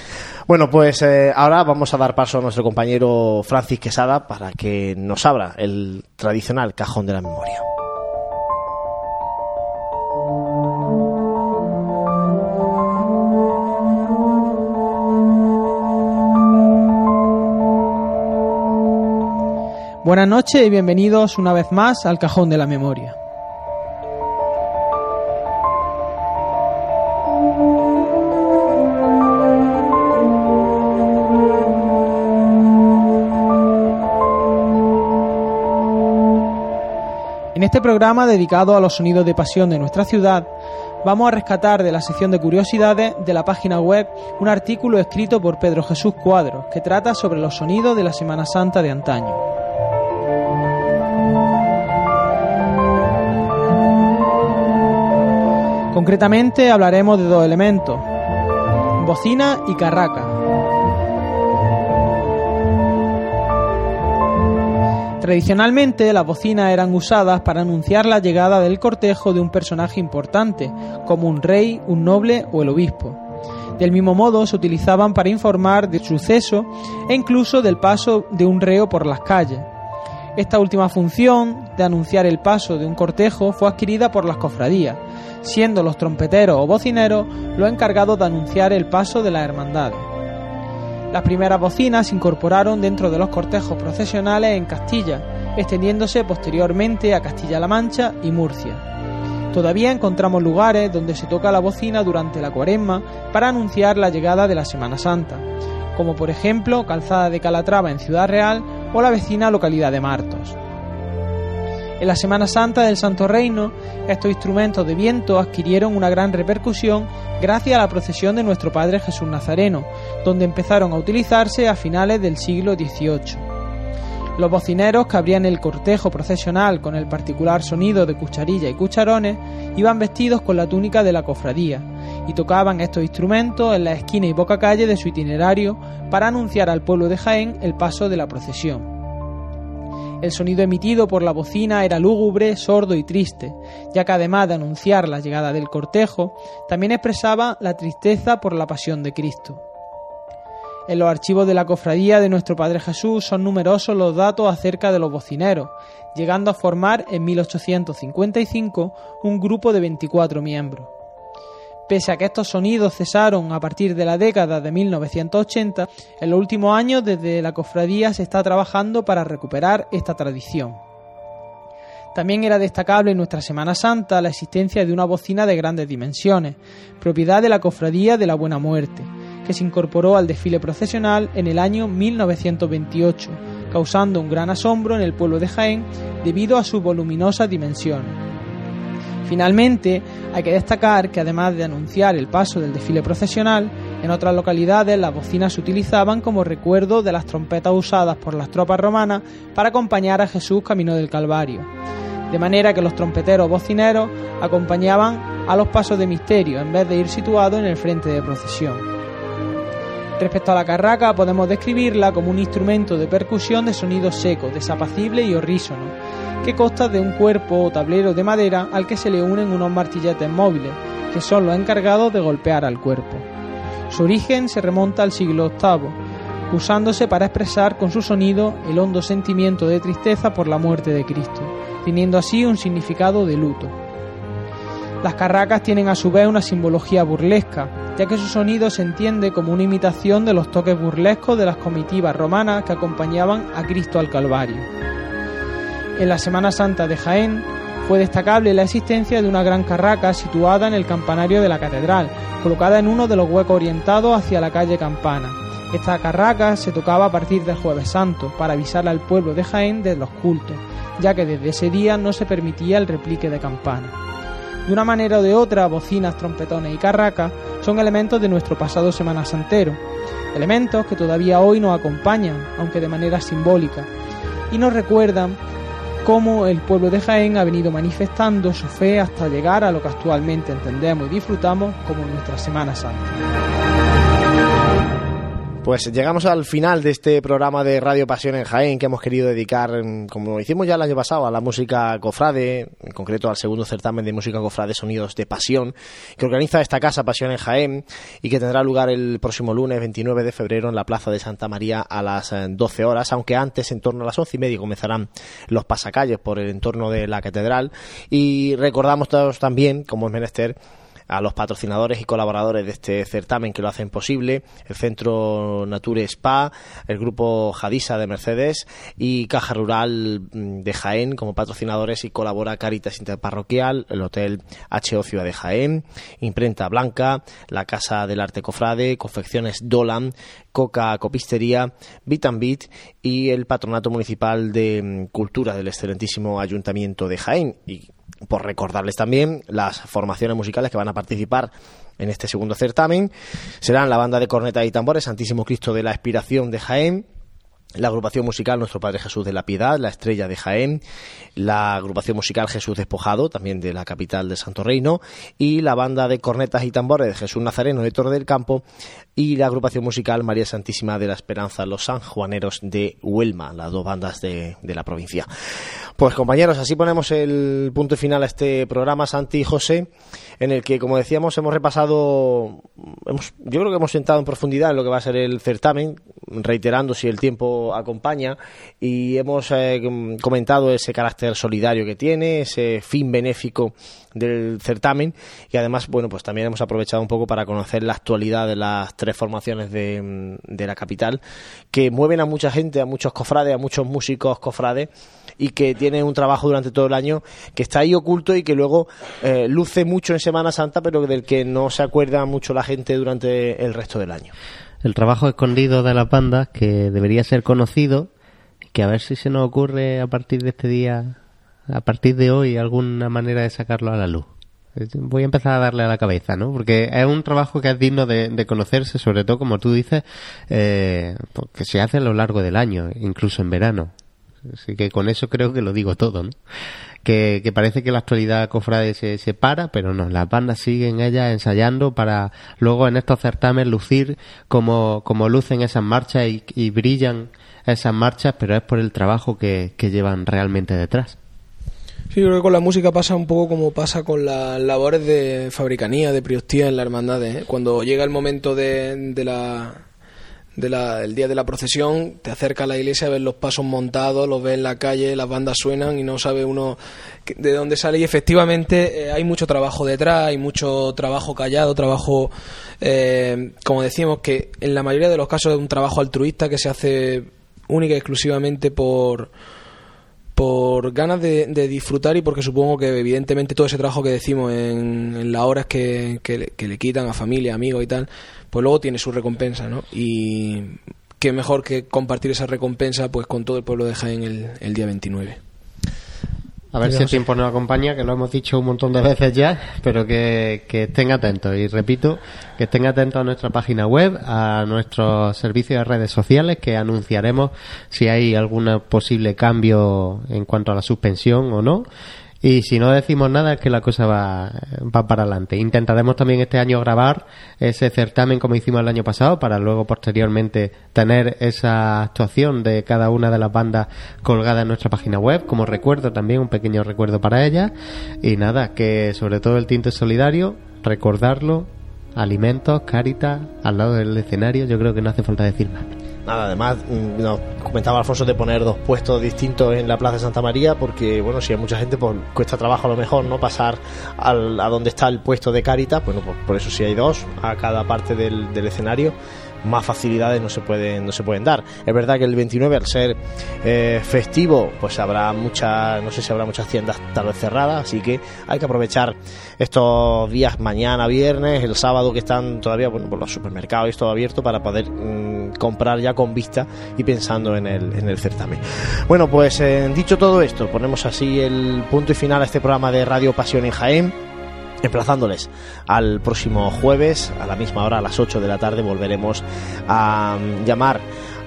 Bueno, pues eh, ahora vamos a dar paso a nuestro compañero Francis Quesada para que nos abra el tradicional cajón de la memoria. Buenas noches y bienvenidos una vez más al Cajón de la Memoria. Este programa dedicado a los sonidos de pasión de nuestra ciudad, vamos a rescatar de la sección de curiosidades de la página web un artículo escrito por Pedro Jesús Cuadros que trata sobre los sonidos de la Semana Santa de antaño. Concretamente hablaremos de dos elementos, bocina y carraca. Tradicionalmente las bocinas eran usadas para anunciar la llegada del cortejo de un personaje importante, como un rey, un noble o el obispo. Del mismo modo se utilizaban para informar del suceso e incluso del paso de un reo por las calles. Esta última función de anunciar el paso de un cortejo fue adquirida por las cofradías, siendo los trompeteros o bocineros los encargados de anunciar el paso de las hermandades. Las primeras bocinas se incorporaron dentro de los cortejos procesionales en Castilla, extendiéndose posteriormente a Castilla-La Mancha y Murcia. Todavía encontramos lugares donde se toca la bocina durante la cuaresma para anunciar la llegada de la Semana Santa, como por ejemplo Calzada de Calatrava en Ciudad Real o la vecina localidad de Martos. En la Semana Santa del Santo Reino, estos instrumentos de viento adquirieron una gran repercusión gracias a la procesión de nuestro Padre Jesús Nazareno, donde empezaron a utilizarse a finales del siglo XVIII. Los bocineros que abrían el cortejo procesional con el particular sonido de cucharilla y cucharones iban vestidos con la túnica de la cofradía y tocaban estos instrumentos en la esquina y boca calle de su itinerario para anunciar al pueblo de Jaén el paso de la procesión. El sonido emitido por la bocina era lúgubre, sordo y triste, ya que además de anunciar la llegada del cortejo, también expresaba la tristeza por la pasión de Cristo. En los archivos de la cofradía de nuestro Padre Jesús son numerosos los datos acerca de los bocineros, llegando a formar en 1855 un grupo de 24 miembros. Pese a que estos sonidos cesaron a partir de la década de 1980, en los últimos años desde la cofradía se está trabajando para recuperar esta tradición. También era destacable en nuestra Semana Santa la existencia de una bocina de grandes dimensiones, propiedad de la Cofradía de la Buena Muerte, que se incorporó al desfile procesional en el año 1928, causando un gran asombro en el pueblo de Jaén debido a sus voluminosas dimensiones. Finalmente, hay que destacar que además de anunciar el paso del desfile procesional, en otras localidades las bocinas se utilizaban como recuerdo de las trompetas usadas por las tropas romanas para acompañar a Jesús camino del Calvario. De manera que los trompeteros bocineros acompañaban a los pasos de misterio en vez de ir situados en el frente de procesión. Respecto a la carraca, podemos describirla como un instrumento de percusión de sonido seco, desapacible y horrísono, que consta de un cuerpo o tablero de madera al que se le unen unos martilletes móviles, que son los encargados de golpear al cuerpo. Su origen se remonta al siglo VIII, usándose para expresar con su sonido el hondo sentimiento de tristeza por la muerte de Cristo, teniendo así un significado de luto. Las carracas tienen a su vez una simbología burlesca, ya que su sonido se entiende como una imitación de los toques burlescos de las comitivas romanas que acompañaban a Cristo al Calvario. En la Semana Santa de Jaén fue destacable la existencia de una gran carraca situada en el campanario de la catedral, colocada en uno de los huecos orientados hacia la calle Campana. Esta carraca se tocaba a partir del jueves santo para avisar al pueblo de Jaén de los cultos, ya que desde ese día no se permitía el replique de campana. De una manera o de otra, bocinas, trompetones y carracas son elementos de nuestro pasado Semana Santero, elementos que todavía hoy nos acompañan, aunque de manera simbólica, y nos recuerdan cómo el pueblo de Jaén ha venido manifestando su fe hasta llegar a lo que actualmente entendemos y disfrutamos como nuestra Semana Santa. Pues llegamos al final de este programa de Radio Pasión en Jaén que hemos querido dedicar, mm, como hicimos ya el año pasado, a la música cofrade, en concreto al segundo certamen de música cofrade Sonidos de Pasión, que organiza esta casa Pasión en Jaén y que tendrá lugar el próximo lunes 29 de febrero en la Plaza de Santa María a las 12 eh, horas, aunque antes, en torno a las once y media, comenzarán los pasacalles por el entorno de la catedral. Y recordamos todos también, como es menester, a los patrocinadores y colaboradores de este certamen que lo hacen posible, el Centro Nature Spa, el Grupo Jadisa de Mercedes y Caja Rural mm, de Jaén como patrocinadores y colabora Caritas Interparroquial, el Hotel HO Ciudad de Jaén, Imprenta Blanca, la Casa del Arte Cofrade, Confecciones Dolan, Coca Copistería, Bit Bit y el Patronato Municipal de mm, Cultura del excelentísimo Ayuntamiento de Jaén. Y por recordarles también las formaciones musicales que van a participar en este segundo certamen. Serán la banda de corneta y tambores Santísimo Cristo de la Expiración de Jaén, la agrupación musical Nuestro Padre Jesús de la Piedad, la Estrella de Jaén, la agrupación musical Jesús Despojado, también de la capital de Santo Reino, y la banda de cornetas y tambores de Jesús Nazareno de Torre del Campo, y la agrupación musical María Santísima de la Esperanza, los sanjuaneros de Huelma, las dos bandas de, de la provincia. Pues compañeros, así ponemos el punto final a este programa, Santi y José, en el que, como decíamos, hemos repasado, hemos, yo creo que hemos sentado en profundidad en lo que va a ser el certamen, reiterando si el tiempo acompaña, y hemos eh, comentado ese carácter solidario que tiene, ese fin benéfico del certamen, y además, bueno, pues también hemos aprovechado un poco para conocer la actualidad de las tres formaciones de, de la capital, que mueven a mucha gente, a muchos cofrades, a muchos músicos cofrades, y que tiene un trabajo durante todo el año que está ahí oculto y que luego eh, luce mucho en Semana Santa, pero del que no se acuerda mucho la gente durante el resto del año. El trabajo escondido de las bandas que debería ser conocido, que a ver si se nos ocurre a partir de este día, a partir de hoy, alguna manera de sacarlo a la luz voy a empezar a darle a la cabeza, ¿no? Porque es un trabajo que es digno de, conocerse, sobre todo, como tú dices, eh, que se hace a lo largo del año, incluso en verano. Así que con eso creo que lo digo todo, ¿no? Que, parece que la actualidad cofrade se, se para, pero no, las bandas siguen ellas ensayando para luego en estos certámenes lucir como, como lucen esas marchas y, brillan esas marchas, pero es por el trabajo que, llevan realmente detrás. Sí, creo que con la música pasa un poco como pasa con las labores de fabricanía, de priostía en la hermandad. ¿eh? Cuando llega el momento de, de la el día de la procesión, te acerca a la iglesia, ves los pasos montados, los ves en la calle, las bandas suenan y no sabe uno de dónde sale. Y efectivamente eh, hay mucho trabajo detrás, hay mucho trabajo callado, trabajo, eh, como decimos, que en la mayoría de los casos es un trabajo altruista que se hace única y exclusivamente por por ganas de, disfrutar y porque supongo que evidentemente todo ese trabajo que decimos en, las horas que, le, quitan a familia, amigos y tal, pues luego tiene su recompensa, ¿no? Y qué mejor que compartir esa recompensa pues con todo el pueblo de Jaén el, el día 29. A ver si el tiempo nos acompaña, que lo hemos dicho un montón de veces ya, pero que, estén atentos. Y repito, que estén atentos a nuestra página web, a nuestros servicios de redes sociales, que anunciaremos si hay algún posible cambio en cuanto a la suspensión o no. Y si no decimos nada es que la cosa va, va para adelante. Intentaremos también este año grabar ese certamen como hicimos el año pasado para luego posteriormente tener esa actuación de cada una de las bandas colgada en nuestra página web como recuerdo también, un pequeño recuerdo para ellas. Y nada, que sobre todo el tinte solidario, recordarlo, alimentos, caritas, al lado del escenario, yo creo que no hace falta decir más. Nada, además mm, nos comentaba Alfonso de poner dos puestos distintos en la Plaza de Santa María porque, bueno, si hay mucha gente, pues cuesta trabajo a lo mejor, ¿no? Pasar al, a donde está el puesto de Caritas, bueno, pues por eso si hay dos a cada parte del, del escenario más facilidades no se pueden no se pueden dar. Es verdad que el 29 al ser eh, festivo pues habrá muchas no sé si habrá muchas tiendas tal vez cerradas así que hay que aprovechar estos días mañana viernes el sábado que están todavía bueno por los supermercados y todo abierto para poder mm, comprar ya con vista y pensando en el, en el certamen. Bueno pues eh, dicho todo esto ponemos así el punto y final a este programa de Radio Pasión en Jaén emplazándoles al próximo jueves a la misma hora a las 8 de la tarde volveremos a mm, llamar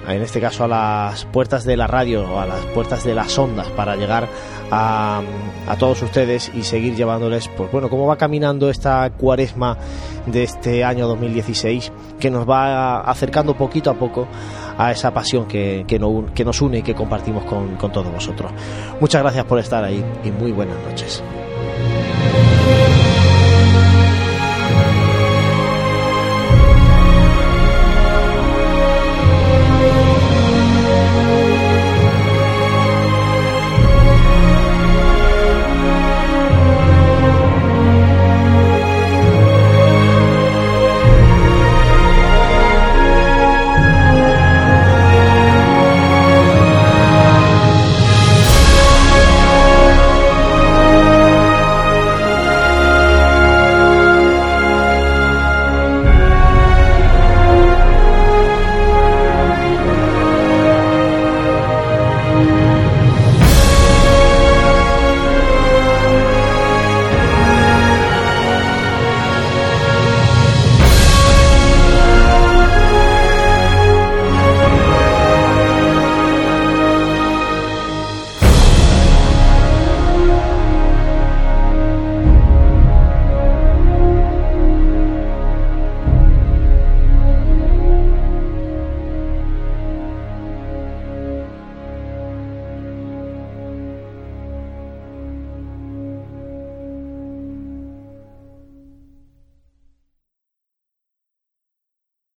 en este caso a las puertas de la radio o a las puertas de las ondas para llegar a, a todos ustedes y seguir llevándoles, pues bueno, cómo va caminando esta cuaresma de este año 2016 que nos va acercando poquito a poco a esa pasión que, que, no- que nos une y que compartimos con, con todos vosotros. Muchas gracias por estar ahí y muy buenas noches.